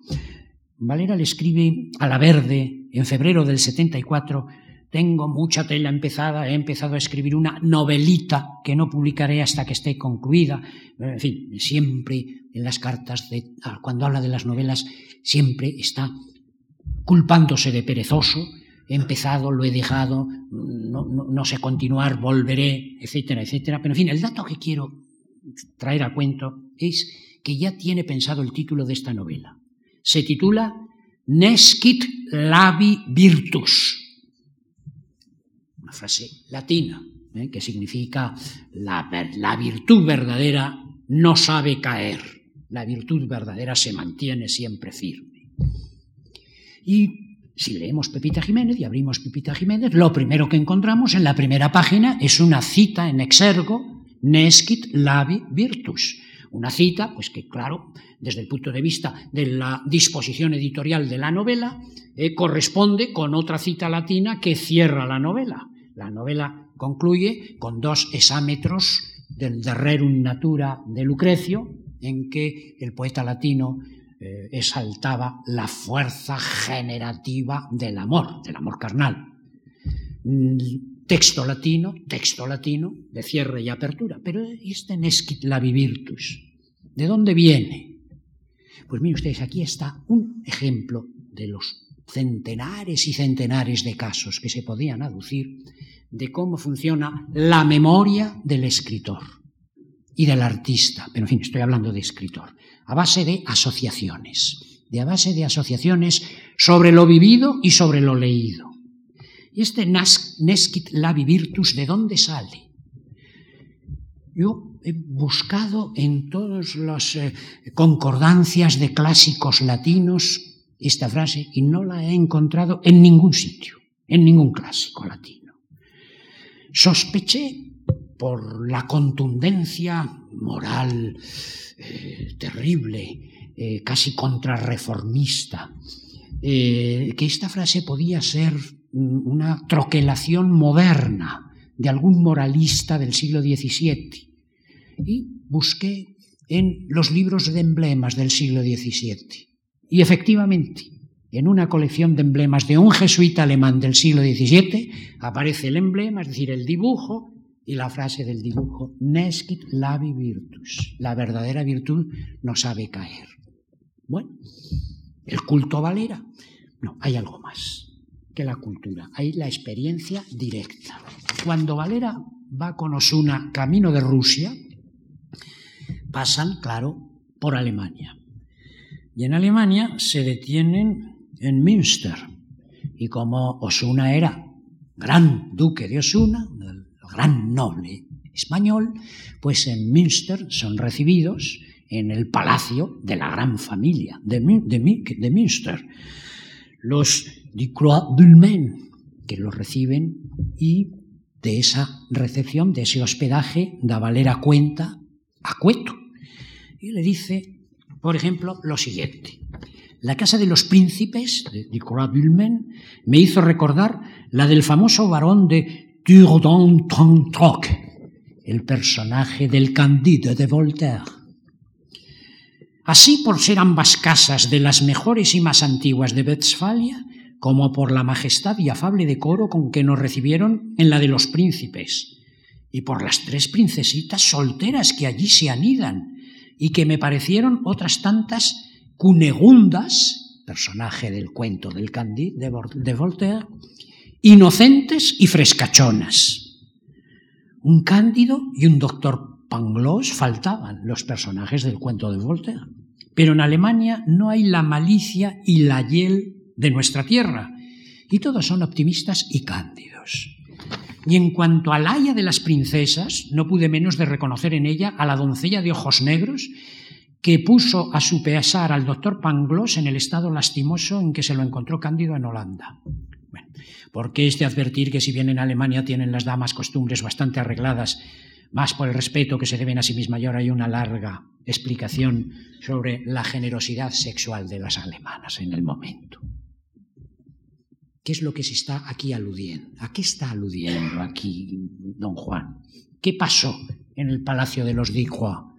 Valera le escribe a la Verde en febrero del 74 tengo mucha tela empezada, he empezado a escribir una novelita que no publicaré hasta que esté concluida. En fin, siempre en las cartas, de, cuando habla de las novelas, siempre está culpándose de perezoso, he empezado, lo he dejado, no, sé continuar, volveré, etcétera, etcétera. Pero en fin, el dato que quiero traer a cuento es que ya tiene pensado el título de esta novela. Se titula Nescit labi virtus. Frase latina, ¿eh? que significa la, la virtud verdadera no sabe caer. La virtud verdadera se mantiene siempre firme. Y si leemos Pepita Jiménez y abrimos Pepita Jiménez, lo primero que encontramos en la primera página es una cita en exergo, Nescit labi virtus. Una cita, pues que claro, desde el punto de vista de la disposición editorial de la novela, eh, corresponde con otra cita latina que cierra la novela. La novela concluye con dos exámetros del De Rerum Natura de Lucrecio, en que el poeta latino eh, exaltaba la fuerza generativa del amor, del amor carnal. Mm, texto latino, texto latino de cierre y apertura. Pero este Nescit labi virtus, ¿de dónde viene? Pues miren ustedes, aquí está un ejemplo de los centenares y centenares de casos que se podían aducir de cómo funciona la memoria del escritor y del artista, pero en fin, estoy hablando de escritor, a base de asociaciones, de a base de asociaciones sobre lo vivido y sobre lo leído. ¿Y este Nescit Labi Virtus de dónde sale? Yo he buscado en todas las eh, concordancias de clásicos latinos esta frase y no la he encontrado en ningún sitio, en ningún clásico latino. Sospeché por la contundencia moral eh, terrible, eh, casi contrarreformista, eh, que esta frase podía ser una troquelación moderna de algún moralista del siglo XVII. Y busqué en los libros de emblemas del siglo XVII. Y efectivamente, en una colección de emblemas de un jesuita alemán del siglo XVII aparece el emblema, es decir, el dibujo y la frase del dibujo, Nescit labi virtus, la verdadera virtud no sabe caer. Bueno, el culto Valera, no, hay algo más que la cultura, hay la experiencia directa. Cuando Valera va con Osuna camino de Rusia, pasan, claro, por Alemania. Y en Alemania se detienen en Münster. Y como Osuna era gran duque de Osuna, gran noble español, pues en Münster son recibidos en el palacio de la gran familia de, Münster. Los de Croix d'Ulmen, que los reciben y de esa recepción, de ese hospedaje, da Valera cuenta a Cueto. Y le dice, por ejemplo, lo siguiente. La casa de los príncipes de Nicolas Bulmen me hizo recordar la del famoso varón de Tourdan-Trontroc, el personaje del Candide de Voltaire. Así por ser ambas casas de las mejores y más antiguas de Westfalia, como por la majestad y afable decoro con que nos recibieron en la de los príncipes, y por las tres princesitas solteras que allí se anidan, y que me parecieron otras tantas Cunegundas, personaje del cuento del Candide de Voltaire, inocentes y frescachonas. Un Cándido y un doctor Pangloss faltaban los personajes del cuento de Voltaire. Pero en Alemania no hay la malicia y la hiel de nuestra tierra, y todos son optimistas y cándidos. Y en cuanto al haya de las princesas, no pude menos de reconocer en ella a la doncella de ojos negros que puso a su pesar al doctor Pangloss en el estado lastimoso en que se lo encontró Cándido en Holanda. Bueno, porque es de advertir que si bien en Alemania tienen las damas costumbres bastante arregladas, más por el respeto que se deben a sí mismas, y ahora hay una larga explicación sobre la generosidad sexual de las alemanas en el momento. ¿Qué es lo que se está aquí aludiendo? ¿A qué está aludiendo aquí don Juan? ¿Qué pasó en el palacio de los Dijois?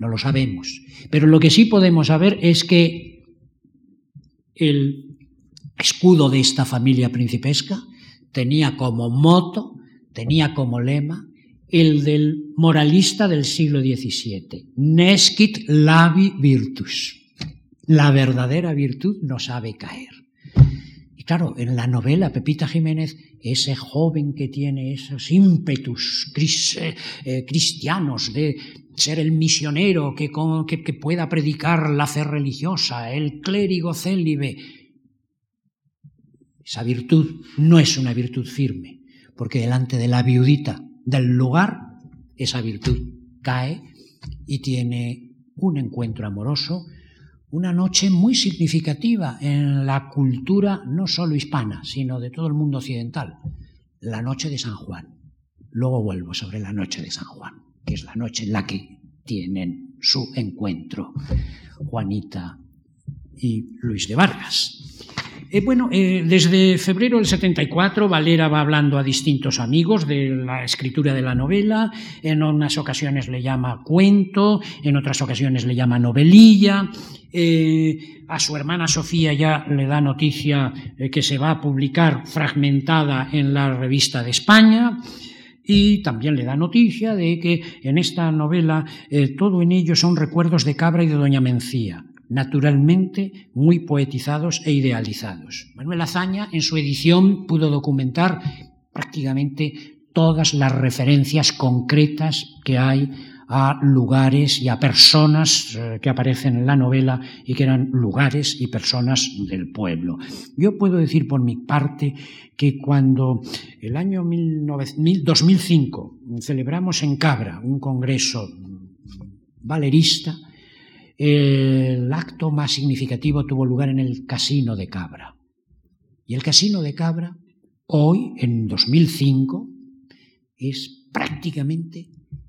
No lo sabemos. Pero lo que sí podemos saber es que el escudo de esta familia principesca tenía como moto, tenía como lema el del moralista del siglo XVII, Nescit labi virtus. La verdadera virtud no sabe caer. Claro, en la novela Pepita Jiménez, ese joven que tiene esos ímpetus eh, eh, cristianos de ser el misionero que, que, pueda predicar la fe religiosa, el clérigo célibe, esa virtud no es una virtud firme, porque delante de la viudita del lugar, esa virtud cae y tiene un encuentro amoroso una noche muy significativa en la cultura no solo hispana, sino de todo el mundo occidental, la noche de San Juan. Luego vuelvo sobre la noche de San Juan, que es la noche en la que tienen su encuentro Juanita y Luis de Vargas. Eh, bueno, eh, desde febrero del 74 Valera va hablando a distintos amigos de la escritura de la novela, en unas ocasiones le llama cuento, en otras ocasiones le llama novelilla, eh, a su hermana Sofía ya le da noticia que se va a publicar fragmentada en la revista de España, y también le da noticia de que en esta novela todo en ello son recuerdos de Cabra y de Doña Mencía naturalmente muy poetizados e idealizados. Manuel Azaña, en su edición, pudo documentar prácticamente todas las referencias concretas que hay a lugares y a personas eh, que aparecen en la novela y que eran lugares y personas del pueblo. Yo puedo decir por mi parte que cuando el año 2005 celebramos en Cabra un congreso valerista, el acto más significativo tuvo lugar en el Casino de Cabra. Y el Casino de Cabra, hoy, en 2005, es prácticamente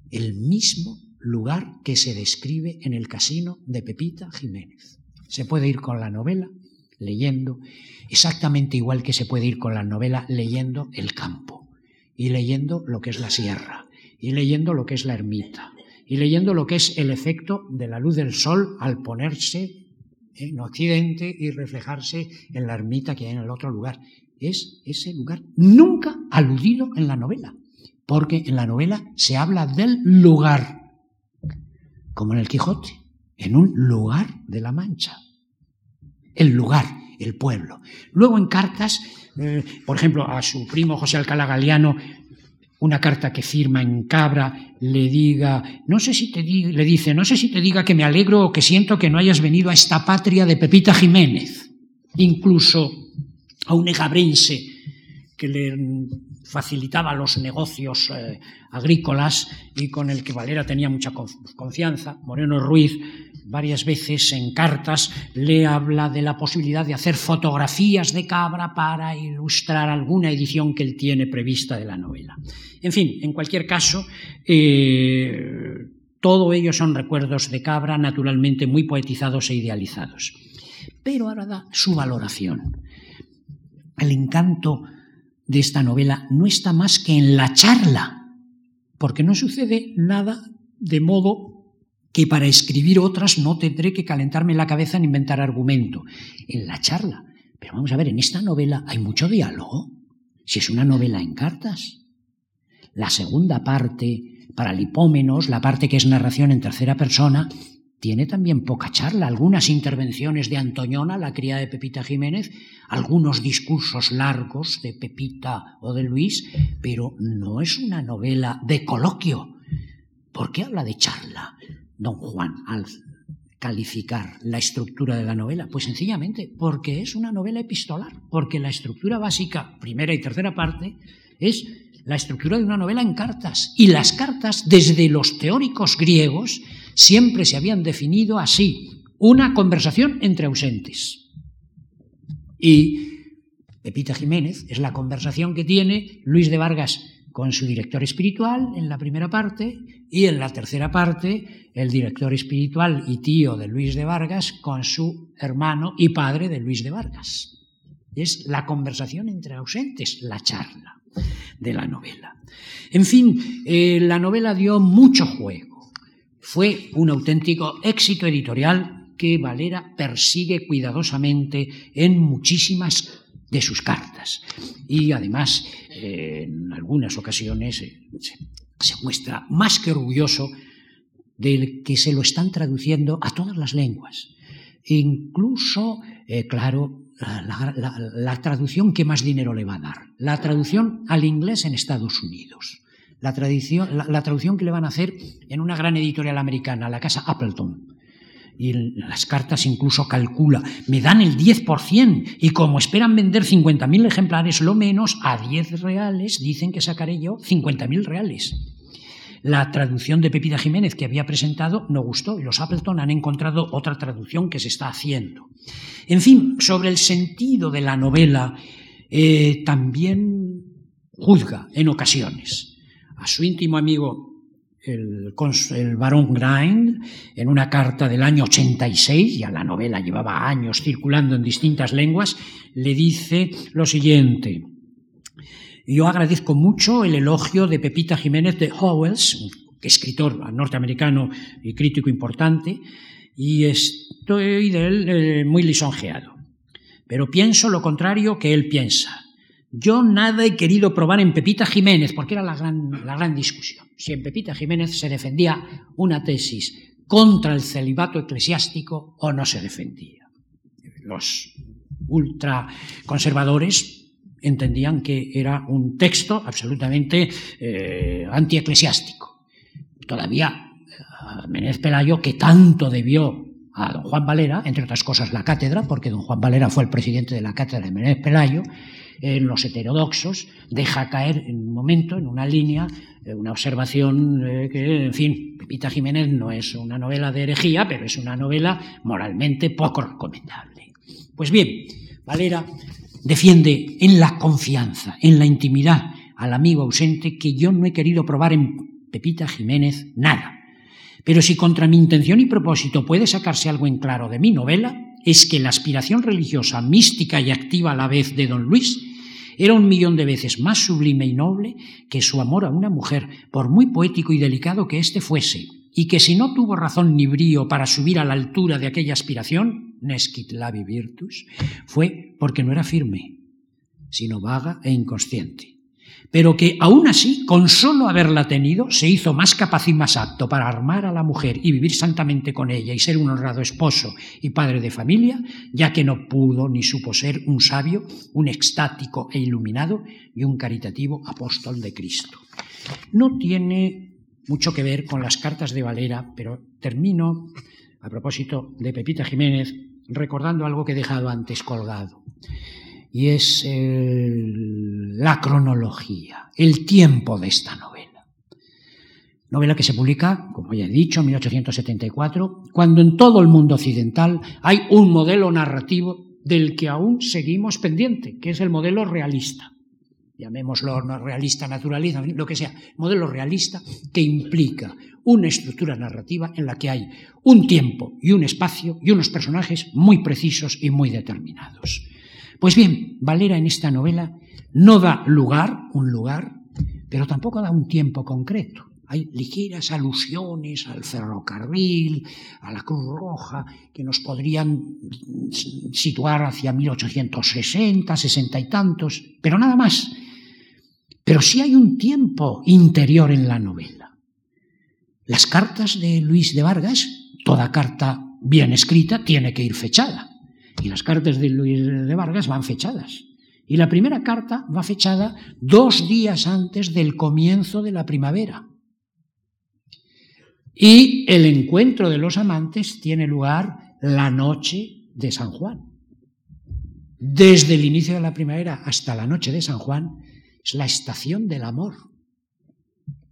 el mismo lugar que se describe en el Casino de Pepita Jiménez. Se puede ir con la novela leyendo, exactamente igual que se puede ir con la novela leyendo el campo, y leyendo lo que es la sierra, y leyendo lo que es la ermita, y leyendo lo que es el efecto de la luz del sol al ponerse en Occidente y reflejarse en la ermita que hay en el otro lugar. Es ese lugar nunca aludido en la novela, porque en la novela se habla del lugar, como en el Quijote, en un lugar de la Mancha. El lugar, el pueblo. Luego en cartas, eh, por ejemplo, a su primo José Alcalá Galeano una carta que firma en Cabra le diga, no sé si te le dice, no sé si te diga que me alegro o que siento que no hayas venido a esta patria de Pepita Jiménez, incluso a un egabrense que le facilitaba los negocios eh, agrícolas y con el que Valera tenía mucha confianza, Moreno Ruiz, varias veces en cartas le habla de la posibilidad de hacer fotografías de cabra para ilustrar alguna edición que él tiene prevista de la novela. En fin, en cualquier caso, eh, todo ello son recuerdos de cabra naturalmente muy poetizados e idealizados. Pero ahora da su valoración. El encanto de esta novela no está más que en la charla, porque no sucede nada de modo que para escribir otras no tendré que calentarme la cabeza en inventar argumento. En la charla. Pero vamos a ver, en esta novela hay mucho diálogo. Si es una novela en cartas. La segunda parte, para lipómenos, la parte que es narración en tercera persona, tiene también poca charla, algunas intervenciones de Antoñona, la cría de Pepita Jiménez, algunos discursos largos de Pepita o de Luis, pero no es una novela de coloquio. ¿Por qué habla de charla don Juan al calificar la estructura de la novela? Pues sencillamente porque es una novela epistolar, porque la estructura básica, primera y tercera parte, es la estructura de una novela en cartas. Y las cartas, desde los teóricos griegos, siempre se habían definido así, una conversación entre ausentes. Y Pepita Jiménez es la conversación que tiene Luis de Vargas con su director espiritual en la primera parte y en la tercera parte el director espiritual y tío de Luis de Vargas con su hermano y padre de Luis de Vargas. Es la conversación entre ausentes, la charla de la novela. En fin, eh, la novela dio mucho juego. Fue un auténtico éxito editorial que Valera persigue cuidadosamente en muchísimas de sus cartas. Y además, eh, en algunas ocasiones, eh, se muestra más que orgulloso de que se lo están traduciendo a todas las lenguas. incluso, claro, la, traducción que más dinero le va a dar. La traducción al inglés en Estados Unidos. La, la, traducción que le van a hacer en una gran editorial americana, la casa Appleton. Y las cartas incluso calcula, me dan el 10% y como esperan vender 50.000 ejemplares lo menos, a 10 reales dicen que sacaré yo 50.000 reales. La traducción de Pepita Jiménez que había presentado no gustó y los Appleton han encontrado otra traducción que se está haciendo. En fin, sobre el sentido de la novela, eh, también juzga en ocasiones a su íntimo amigo el, el, barón Grind, en una carta del año 86, ya la novela llevaba años circulando en distintas lenguas, le dice lo siguiente. Yo agradezco mucho el elogio de Pepita Jiménez de Howells, escritor norteamericano y crítico importante, y estoy de él eh, muy lisonjeado. Pero pienso lo contrario que él piensa. Yo nada he querido probar en Pepita Jiménez, porque era la gran, la gran discusión. Si en Pepita Jiménez se defendía una tesis contra el celibato eclesiástico o no se defendía. Los ultraconservadores entendían que era un texto absolutamente eh, antieclesiástico. Todavía eh, Menéz Pelayo, que tanto debió a don Juan Valera, entre otras cosas la cátedra, porque don Juan Valera fue el presidente de la cátedra de Menéz Pelayo, en los heterodoxos, deja caer en un momento, en una línea, eh, una observación que, en fin, Pepita Jiménez no es una novela de herejía, pero es una novela moralmente poco recomendable. Pues bien, Valera defiende en la confianza, en la intimidad al amigo ausente que yo no he querido probar en Pepita Jiménez nada. Pero si contra mi intención y propósito puede sacarse algo en claro de mi novela, es que la aspiración religiosa, mística y activa a la vez de don Luis era un millón de veces más sublime y noble que su amor a una mujer, por muy poético y delicado que éste fuese, y que si no tuvo razón ni brío para subir a la altura de aquella aspiración, nescit labi virtus, fue porque no era firme, sino vaga e inconsciente. Pero que aún así, con solo haberla tenido, se hizo más capaz y más apto para armar a la mujer y vivir santamente con ella y ser un honrado esposo y padre de familia, ya que no pudo ni supo ser un sabio, un extático e iluminado y un caritativo apóstol de Cristo. No tiene mucho que ver con las cartas de Valera, pero termino, a propósito de Pepita Jiménez, recordando algo que he dejado antes colgado, y es la cronología, el tiempo de esta novela. Novela que se publica, como ya he dicho, en 1874, cuando en todo el mundo occidental hay un modelo narrativo del que aún seguimos pendiente, que es el modelo realista llamémoslo realista, naturalista, lo que sea, modelo realista que implica una estructura narrativa en la que hay un tiempo y un espacio y unos personajes muy precisos y muy determinados. Pues bien, Valera en esta novela no da lugar, un lugar, pero tampoco da un tiempo concreto. Hay ligeras alusiones al ferrocarril, a la Cruz Roja, que nos podrían situar hacia 1860, sesenta y tantos, pero nada más. Pero sí hay un tiempo interior en la novela. Las cartas de Luis de Vargas, toda carta bien escrita tiene que ir fechada. Y las cartas de Luis de Vargas van fechadas. Y la primera carta va fechada dos días antes del comienzo de la primavera. Y el encuentro de los amantes tiene lugar la noche de San Juan. Desde el inicio de la primavera hasta la noche de San Juan es la estación del amor,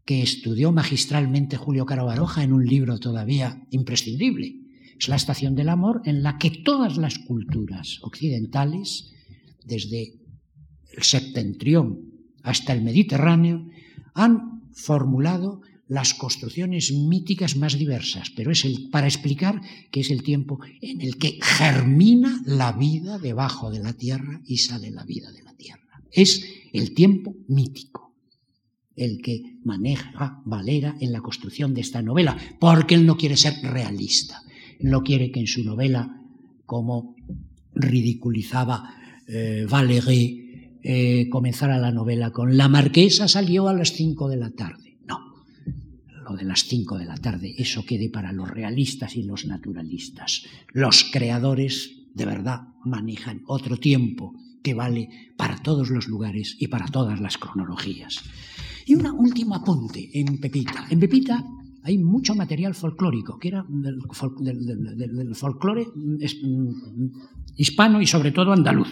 que estudió magistralmente Julio Caro Baroja en un libro todavía imprescindible. Es la estación del amor en la que todas las culturas occidentales, desde el septentrión hasta el Mediterráneo, han formulado las construcciones míticas más diversas, pero es para explicar que es el tiempo en el que germina la vida debajo de la tierra y sale la vida de la tierra. Es el tiempo mítico el que maneja Valera en la construcción de esta novela, porque él no quiere ser realista, no quiere que en su novela, como ridiculizaba eh, Valéry, eh, comenzara la novela con La marquesa salió a las cinco de la tarde de las cinco de la tarde, eso quede para los realistas y los naturalistas. Los creadores de verdad manejan otro tiempo que vale para todos los lugares y para todas las cronologías. Y un último apunte en Pepita. En Pepita hay mucho material folclórico, que era del, folclore mm, hispano y sobre todo andaluz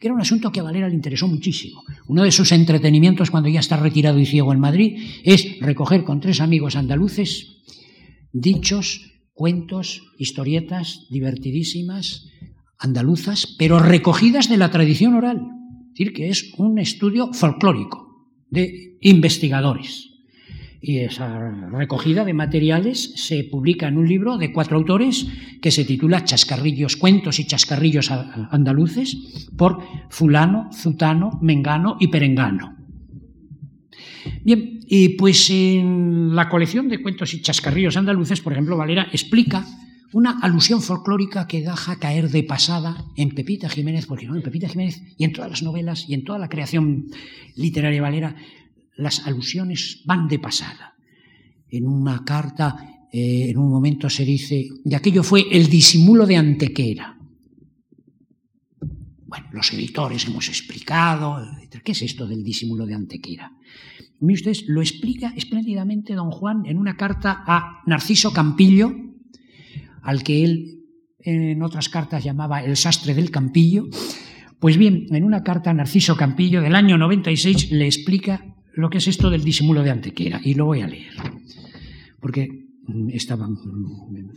que era un asunto que a Valera le interesó muchísimo. Uno de sus entretenimientos cuando ya está retirado y ciego en Madrid es recoger con tres amigos andaluces dichos, cuentos, historietas divertidísimas, andaluzas, pero recogidas de la tradición oral. Es decir, que es un estudio folclórico de investigadores y esa recogida de materiales se publica en un libro de cuatro autores que se titula Chascarrillos, cuentos y chascarrillos andaluces por fulano, zutano, mengano y perengano. Bien, y pues en la colección de cuentos y chascarrillos andaluces, por ejemplo, Valera explica una alusión folclórica que deja caer de pasada en Pepita Jiménez, porque no, en Pepita Jiménez y en todas las novelas y en toda la creación literaria Valera las alusiones van de pasada. En una carta, eh, en un momento se dice, y aquello fue el disimulo de Antequera. Bueno, los editores hemos explicado, ¿qué es esto del disimulo de Antequera? Y ustedes, lo explica espléndidamente don Juan en una carta a Narciso Campillo, al que él en otras cartas llamaba el sastre del Campillo. Pues bien, en una carta a Narciso Campillo del año 96 le explica lo que es esto del disimulo de Antequera, y lo voy a leer, porque mm, mm,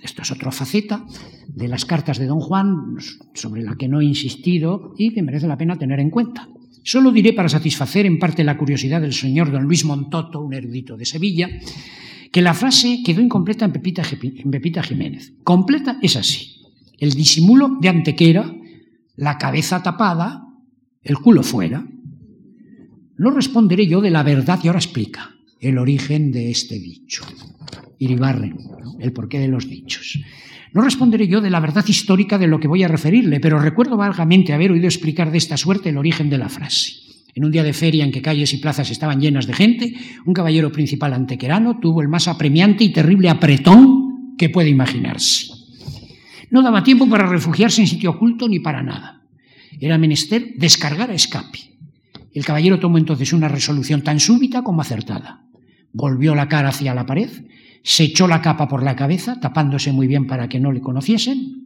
esto es otra faceta de las cartas de don Juan sobre la que no he insistido y que merece la pena tener en cuenta. Solo diré para satisfacer en parte la curiosidad del señor don Luis Montoto, un erudito de Sevilla, que la frase quedó incompleta en Pepita, en Pepita Jiménez. Completa es así. El disimulo de Antequera, la cabeza tapada, el culo fuera. No responderé yo de la verdad y ahora explica el origen de este dicho. Iribarren, el porqué de los dichos. No responderé yo de la verdad histórica de lo que voy a referirle, pero recuerdo vagamente haber oído explicar de esta suerte el origen de la frase. En un día de feria en que calles y plazas estaban llenas de gente, un caballero principal antequerano tuvo el más apremiante y terrible apretón que puede imaginarse. No daba tiempo para refugiarse en sitio oculto ni para nada. Era menester descargar a escape. El caballero tomó entonces una resolución tan súbita como acertada. Volvió la cara hacia la pared, se echó la capa por la cabeza, tapándose muy bien para que no le conociesen,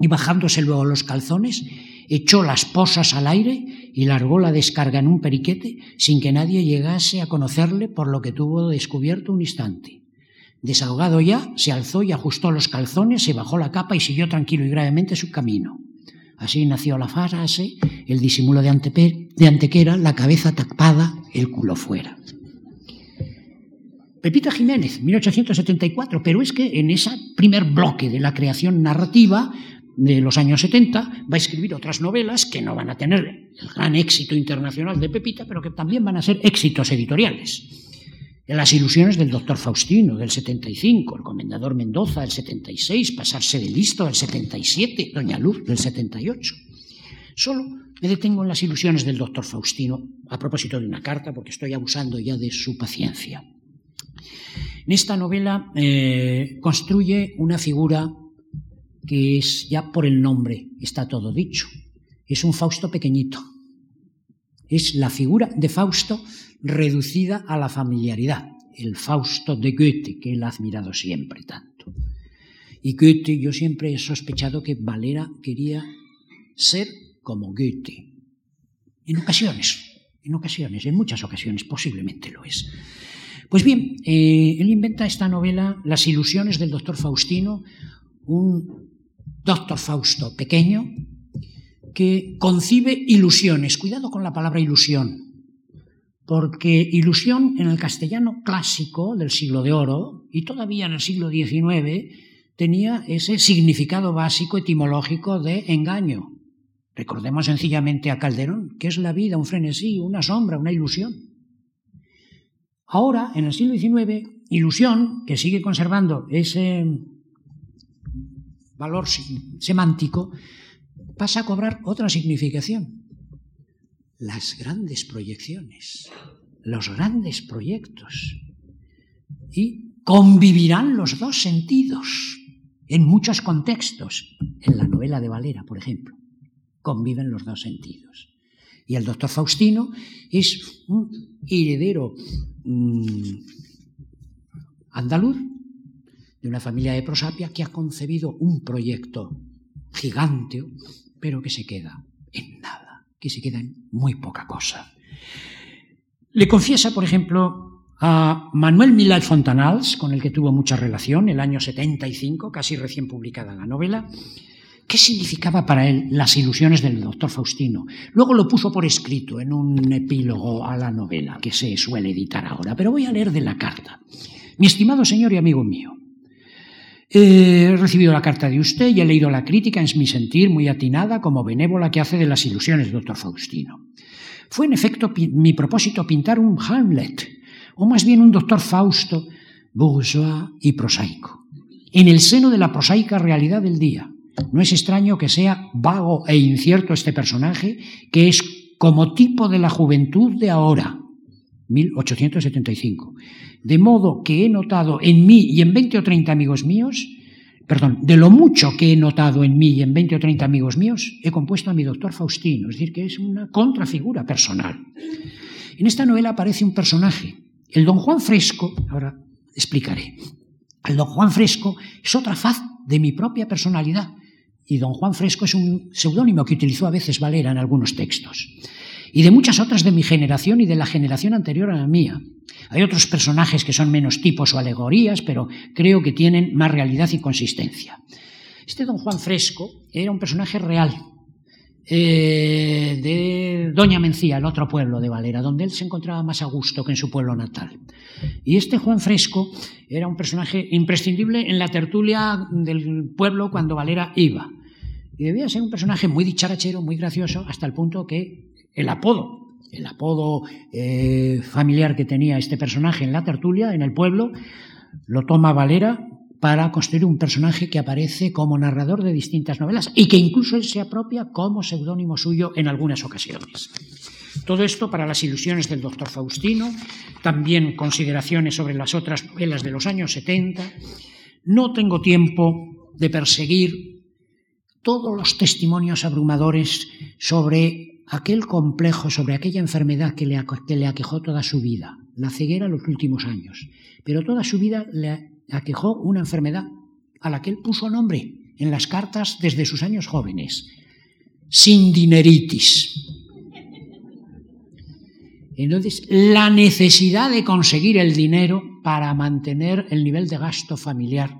y bajándose luego los calzones, echó las posas al aire y largó la descarga en un periquete sin que nadie llegase a conocerle por lo que tuvo descubierto un instante. Desahogado ya, se alzó y ajustó los calzones, se bajó la capa y siguió tranquilo y gravemente su camino. Así nació la frase, el disimulo de, Antequera, la cabeza tapada, el culo fuera. Pepita Jiménez, 1874, pero es que en ese primer bloque de la creación narrativa de los años 70 va a escribir otras novelas que no van a tener el gran éxito internacional de Pepita, pero que también van a ser éxitos editoriales. Las ilusiones del doctor Faustino del 75, el comendador Mendoza del 76, Pasarse de listo del 77, Doña Luz del 78. Solo me detengo en las ilusiones del doctor Faustino a propósito de una carta, porque estoy abusando ya de su paciencia. En esta novela eh, construye una figura que es ya por el nombre, está todo dicho. Es un Fausto pequeñito. Es la figura de Fausto reducida a la familiaridad, el Fausto de Goethe, que él ha admirado siempre tanto. Y Goethe, yo siempre he sospechado que Valera quería ser como Goethe. En ocasiones, en ocasiones, en muchas ocasiones, posiblemente lo es. Pues bien, eh, él inventa esta novela, Las ilusiones del doctor Faustino, un doctor Fausto pequeño que concibe ilusiones. Cuidado con la palabra ilusión, porque ilusión en el castellano clásico del siglo de oro y todavía en el siglo XIX tenía ese significado básico etimológico de engaño. Recordemos sencillamente a Calderón, que es la vida, un frenesí, una sombra, una ilusión. Ahora, en el siglo XIX, ilusión, que sigue conservando ese valor semántico, pasa a cobrar otra significación. Las grandes proyecciones, los grandes proyectos. Y convivirán los dos sentidos en muchos contextos. En la novela de Valera, por ejemplo, conviven los dos sentidos. Y el doctor Faustino es un heredero mmm, andaluz de una familia de prosapia que ha concebido un proyecto gigante, pero que se queda en nada, que se queda en muy poca cosa. Le confiesa, por ejemplo, a Manuel Milay Fontanals, con el que tuvo mucha relación, el año 75, casi recién publicada la novela, qué significaba para él las ilusiones del doctor Faustino. Luego lo puso por escrito en un epílogo a la novela, que se suele editar ahora, pero voy a leer de la carta. Mi estimado señor y amigo mío, He recibido la carta de usted y he leído la crítica en mi sentir muy atinada como benévola que hace de las ilusiones, doctor Faustino. Fue en efecto mi propósito pintar un Hamlet, o más bien un doctor Fausto, bourgeois y prosaico, en el seno de la prosaica realidad del día. No es extraño que sea vago e incierto este personaje, que es como tipo de la juventud de ahora, 1875. De modo que he notado en mí y en 20 o 30 amigos míos, perdón, de lo mucho que he notado en mí y en 20 o 30 amigos míos, he compuesto a mi doctor Faustino, es decir, que es una contrafigura personal. En esta novela aparece un personaje, el don Juan Fresco, ahora explicaré. El don Juan Fresco es otra faz de mi propia personalidad, y don Juan Fresco es un seudónimo que utilizó a veces Valera en algunos textos y de muchas otras de mi generación y de la generación anterior a la mía. Hay otros personajes que son menos tipos o alegorías, pero creo que tienen más realidad y consistencia. Este don Juan Fresco era un personaje real, eh, de Doña Mencía, el otro pueblo de Valera, donde él se encontraba más a gusto que en su pueblo natal. Y este Juan Fresco era un personaje imprescindible en la tertulia del pueblo cuando Valera iba. Y debía ser un personaje muy dicharachero, muy gracioso, hasta el punto que el apodo, el apodo eh, familiar que tenía este personaje en la tertulia, en el pueblo, lo toma Valera para construir un personaje que aparece como narrador de distintas novelas y que incluso él se apropia como seudónimo suyo en algunas ocasiones. Todo esto para las ilusiones del doctor Faustino, también consideraciones sobre las otras novelas de los años 70. No tengo tiempo de perseguir todos los testimonios abrumadores sobre aquel complejo sobre aquella enfermedad que le, aquejó toda su vida, la ceguera los últimos años. Pero toda su vida le aquejó una enfermedad a la que él puso nombre en las cartas desde sus años jóvenes, sin dineritis. Entonces, la necesidad de conseguir el dinero para mantener el nivel de gasto familiar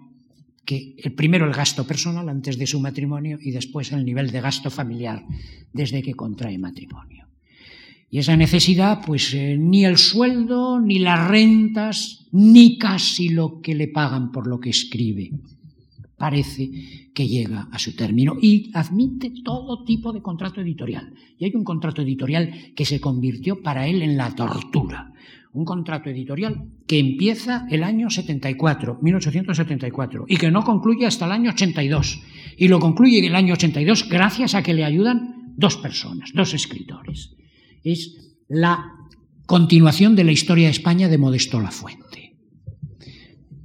que primero el gasto personal antes de su matrimonio y después el nivel de gasto familiar desde que contrae matrimonio. Y esa necesidad, pues eh, ni el sueldo, ni las rentas, ni casi lo que le pagan por lo que escribe, parece que llega a su término y admite todo tipo de contrato editorial. Y hay un contrato editorial que se convirtió para él en la tortura, un contrato editorial que empieza el año 74, 1874, y que no concluye hasta el año 82. Y lo concluye en el año 82 gracias a que le ayudan dos personas, dos escritores. Es la continuación de la historia de España de Modesto Lafuente.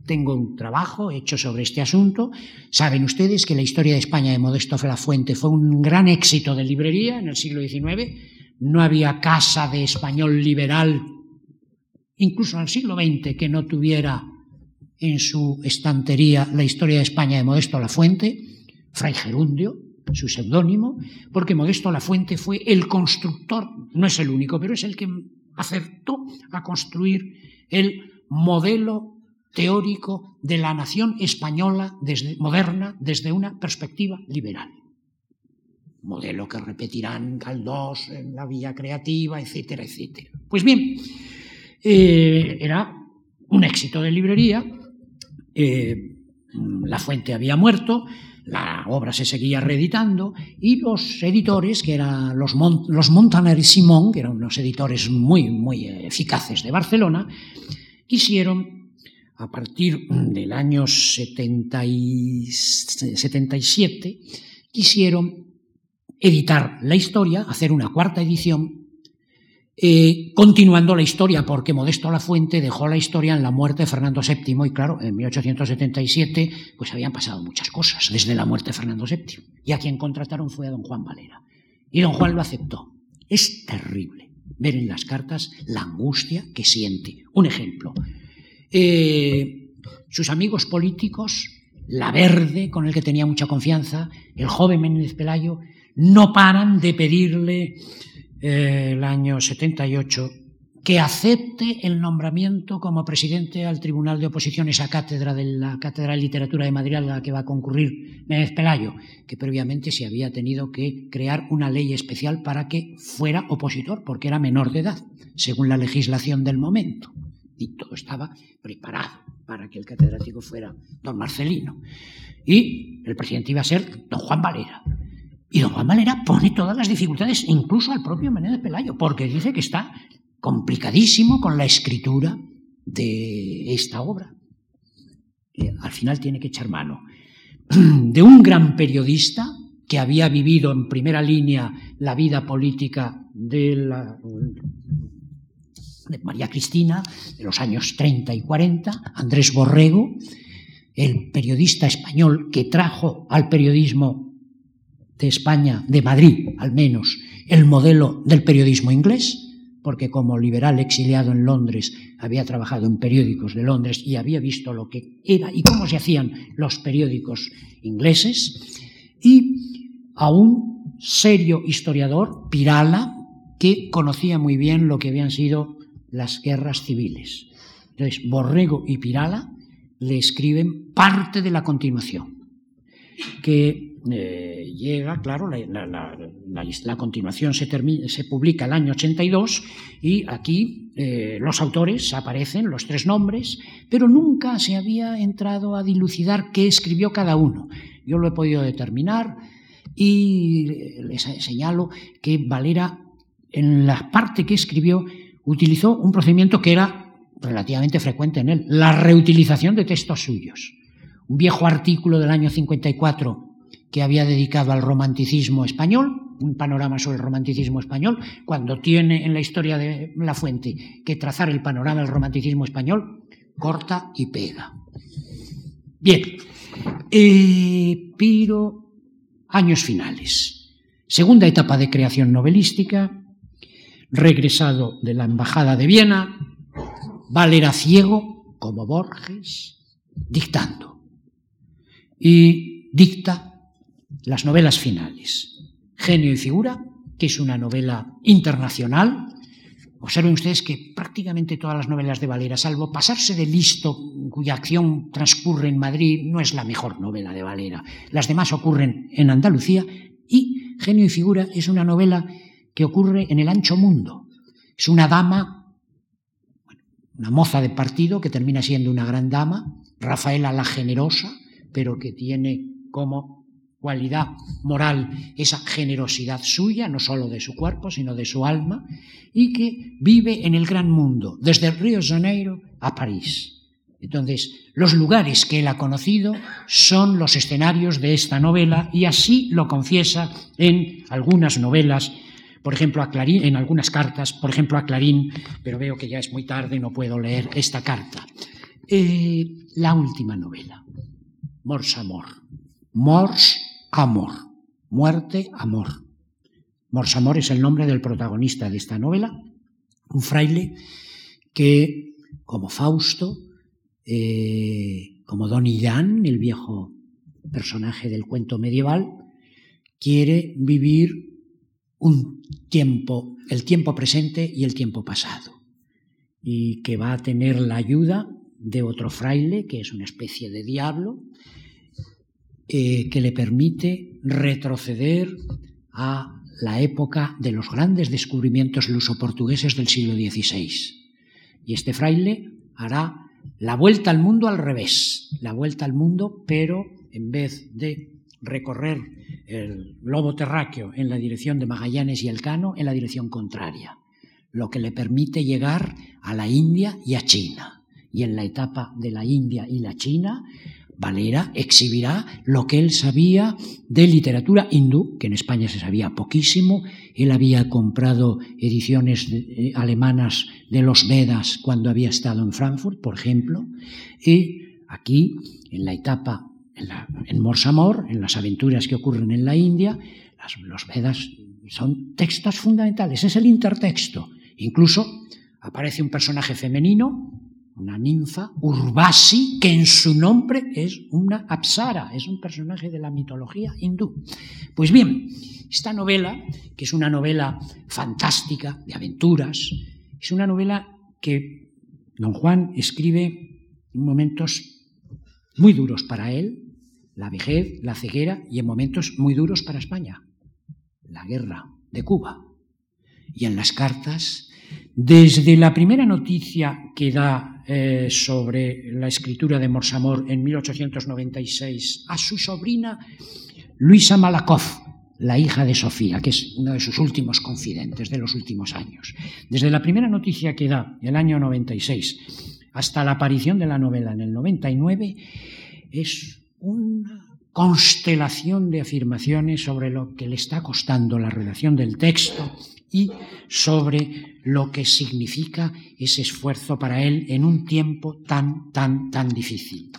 Tengo un trabajo hecho sobre este asunto. Saben ustedes que la historia de España de Modesto Lafuente fue un gran éxito de librería en el siglo XIX. No había casa de español liberal incluso en el siglo XX, que no tuviera en su estantería la historia de España de Modesto Lafuente, Fray Gerundio, su seudónimo, porque Modesto Lafuente fue el constructor, no es el único, pero es el que acertó a construir el modelo teórico de la nación española desde, moderna desde una perspectiva liberal. Modelo que repetirán Galdós en la vía creativa, etcétera, etcétera. Pues bien, eh, era un éxito de librería, eh, la fuente había muerto, la obra se seguía reeditando y los editores, que eran los, Montaner y Simón, que eran unos editores muy, muy eficaces de Barcelona, quisieron, a partir del año 77, quisieron editar la historia, hacer una cuarta edición eh, continuando la historia, porque Modesto La Fuente dejó la historia en la muerte de Fernando VII, y claro, en 1877 pues habían pasado muchas cosas desde la muerte de Fernando VII, y a quien contrataron fue a don Juan Valera. Y don Juan lo aceptó. Es terrible ver en las cartas la angustia que siente. Un ejemplo, eh, sus amigos políticos, la Verde, con el que tenía mucha confianza, el joven Menéndez Pelayo, no paran de pedirle el año 78 que acepte el nombramiento como presidente al Tribunal de Oposiciones a cátedra de la Cátedra de Literatura de Madrid a la que va a concurrir Méndez Pelayo, que previamente se había tenido que crear una ley especial para que fuera opositor, porque era menor de edad, según la legislación del momento. Y todo estaba preparado para que el catedrático fuera don Marcelino. Y el presidente iba a ser don Juan Valera. Y don Juan Valera pone todas las dificultades, incluso al propio Menéndez Pelayo, porque dice que está complicadísimo con la escritura de esta obra. Al final tiene que echar mano de un gran periodista que había vivido en primera línea la vida política de María Cristina de los años 30 y 40, Andrés Borrego, el periodista español que trajo al periodismo de España, de Madrid al menos, el modelo del periodismo inglés, porque como liberal exiliado en Londres había trabajado en periódicos de Londres y había visto lo que era y cómo se hacían los periódicos ingleses, y a un serio historiador, Pirala, que conocía muy bien lo que habían sido las guerras civiles. Entonces, Borrego y Pirala le escriben parte de la continuación, que eh, llega, claro, la, continuación se, se, publica el año 82 y aquí eh, los autores aparecen, los tres nombres, pero nunca se había entrado a dilucidar qué escribió cada uno. Yo lo he podido determinar y les señalo que Valera, en la parte que escribió, utilizó un procedimiento que era relativamente frecuente en él, la reutilización de textos suyos. Un viejo artículo del año 54 que había dedicado al romanticismo español, un panorama sobre el romanticismo español, cuando tiene en la historia de La Fuente que trazar el panorama del romanticismo español, corta y pega. Bien, eh, años finales. Segunda etapa de creación novelística, regresado de la Embajada de Viena, Valera ciego, como Borges, dictando. Y dicta las novelas finales. Genio y figura, que es una novela internacional. Observen ustedes que prácticamente todas las novelas de Valera, salvo pasarse de listo, cuya acción transcurre en Madrid, no es la mejor novela de Valera. Las demás ocurren en Andalucía y Genio y figura es una novela que ocurre en el ancho mundo. Es una dama, una moza de partido que termina siendo una gran dama, Rafaela la generosa, pero que tiene como cualidad moral, esa generosidad suya, no solo de su cuerpo, sino de su alma, y que vive en el gran mundo, desde Río de Janeiro a París. Entonces, los lugares que él ha conocido son los escenarios de esta novela y así lo confiesa en algunas novelas, por ejemplo, a Clarín, en algunas cartas, por ejemplo, a Clarín, pero veo que ya es muy tarde y no puedo leer esta carta. Eh, la última novela, Mors Amor. Mors amor. Muerte, amor. Morsamor es el nombre del protagonista de esta novela, un fraile que, como Fausto, eh, como Don Illán, el viejo personaje del cuento medieval, quiere vivir un tiempo, el tiempo presente y el tiempo pasado. y que va a tener la ayuda de otro fraile, que es una especie de diablo, eh, que le permite retroceder a la época de los grandes descubrimientos luso-portugueses del siglo XVI. Y este fraile hará la vuelta al mundo al revés, la vuelta al mundo, pero en vez de recorrer el globo terráqueo en la dirección de Magallanes y Elcano, en la dirección contraria, lo que le permite llegar a la India y a China. Y en la etapa de la India y la China, Valera exhibirá lo que él sabía de literatura hindú, que en España se sabía poquísimo. Él había comprado ediciones eh, alemanas de los Vedas cuando había estado en Frankfurt, por ejemplo. Y aquí, en la etapa, en, la, en Morsamor, en las aventuras que ocurren en la India, los Vedas son textos fundamentales, es el intertexto. Incluso aparece un personaje femenino una ninfa, Urbasi, que en su nombre es una apsara, es un personaje de la mitología hindú. Pues bien, esta novela, que es una novela fantástica, de aventuras, es una novela que don Juan escribe en momentos muy duros para él, la vejez, la ceguera, y en momentos muy duros para España, la guerra de Cuba. Y en las cartas, desde la primera noticia que da eh, sobre la escritura de Morsamor en 1896 a su sobrina Luisa Malakoff, la hija de Sofía, que es uno de sus últimos confidentes de los últimos años. Desde la primera noticia que da, el año 96, hasta la aparición de la novela en el 99, es una constelación de afirmaciones sobre lo que le está costando la relación del texto y sobre lo que significa ese esfuerzo para él en un tiempo tan, tan, tan difícil.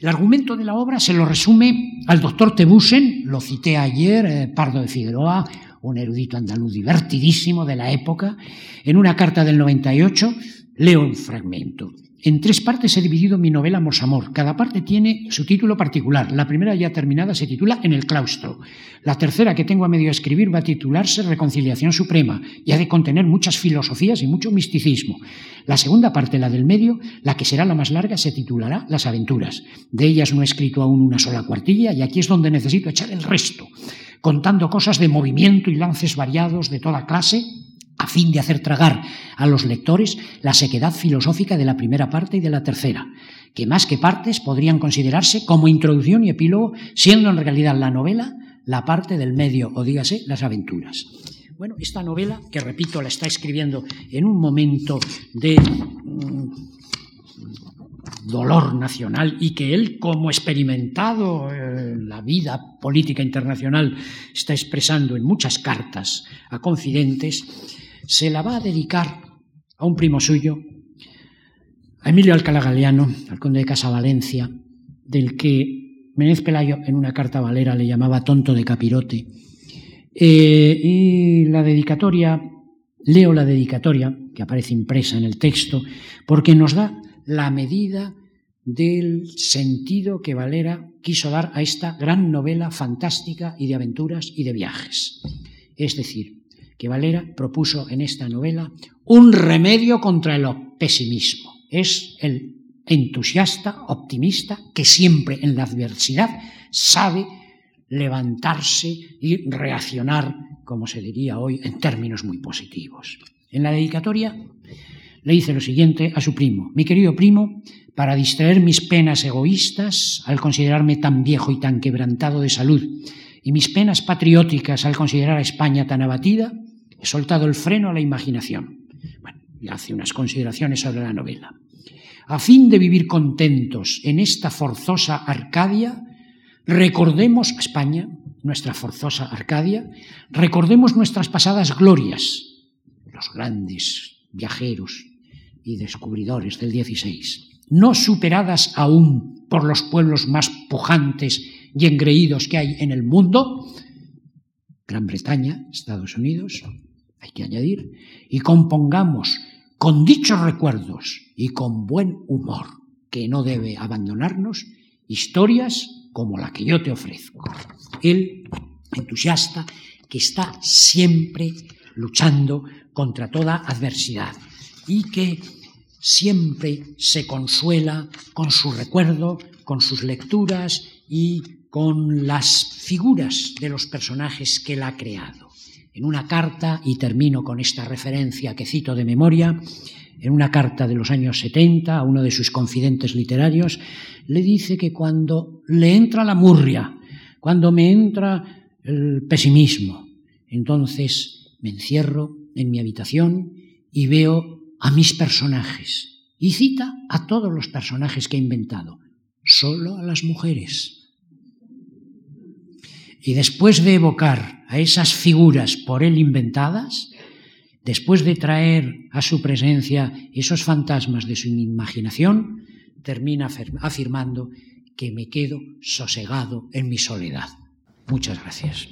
El argumento de la obra se lo resume al doctor Tebusen, lo cité ayer, eh, Pardo de Figueroa, un erudito andaluz divertidísimo de la época, en una carta del 98, leo un fragmento. En tres partes he dividido mi novela Morsamor. Cada parte tiene su título particular. La primera ya terminada se titula En el claustro. La tercera que tengo a medio escribir va a titularse Reconciliación Suprema y ha de contener muchas filosofías y mucho misticismo. La segunda parte, la del medio, la que será la más larga, se titulará Las aventuras. De ellas no he escrito aún una sola cuartilla y aquí es donde necesito echar el resto, contando cosas de movimiento y lances variados de toda clase a fin de hacer tragar a los lectores la sequedad filosófica de la primera parte y de la tercera, que más que partes podrían considerarse como introducción y epílogo, siendo en realidad la novela la parte del medio, o dígase, las aventuras. Bueno, esta novela, que repito, la está escribiendo en un momento de mm, dolor nacional y que él, como experimentado en la vida política internacional, está expresando en muchas cartas a confidentes, se la va a dedicar a un primo suyo, a Emilio Alcalá Galeano, al conde de Casa Valencia, del que Menéz Pelayo en una carta valera le llamaba tonto de capirote. Eh, y la dedicatoria, leo la dedicatoria, que aparece impresa en el texto, porque nos da la medida del sentido que Valera quiso dar a esta gran novela fantástica y de aventuras y de viajes. Es decir, que Valera propuso en esta novela un remedio contra el pesimismo. Es el entusiasta, optimista, que siempre en la adversidad sabe levantarse y reaccionar, como se diría hoy, en términos muy positivos. En la dedicatoria le dice lo siguiente a su primo, mi querido primo, para distraer mis penas egoístas al considerarme tan viejo y tan quebrantado de salud, y mis penas patrióticas al considerar a España tan abatida, He soltado el freno a la imaginación. Bueno, y hace unas consideraciones sobre la novela. A fin de vivir contentos en esta forzosa Arcadia, recordemos España, nuestra forzosa Arcadia, recordemos nuestras pasadas glorias, los grandes viajeros y descubridores del XVI, no superadas aún por los pueblos más pujantes y engreídos que hay en el mundo, Gran Bretaña, Estados Unidos, hay que añadir, y compongamos con dichos recuerdos y con buen humor, que no debe abandonarnos, historias como la que yo te ofrezco. El entusiasta que está siempre luchando contra toda adversidad y que siempre se consuela con su recuerdo, con sus lecturas y con las figuras de los personajes que él ha creado. En una carta, y termino con esta referencia que cito de memoria, en una carta de los años 70 a uno de sus confidentes literarios, le dice que cuando le entra la murria, cuando me entra el pesimismo, entonces me encierro en mi habitación y veo a mis personajes. Y cita a todos los personajes que ha inventado, solo a las mujeres. Y después de evocar a esas figuras por él inventadas, después de traer a su presencia esos fantasmas de su imaginación, termina afirmando que me quedo sosegado en mi soledad. Muchas gracias.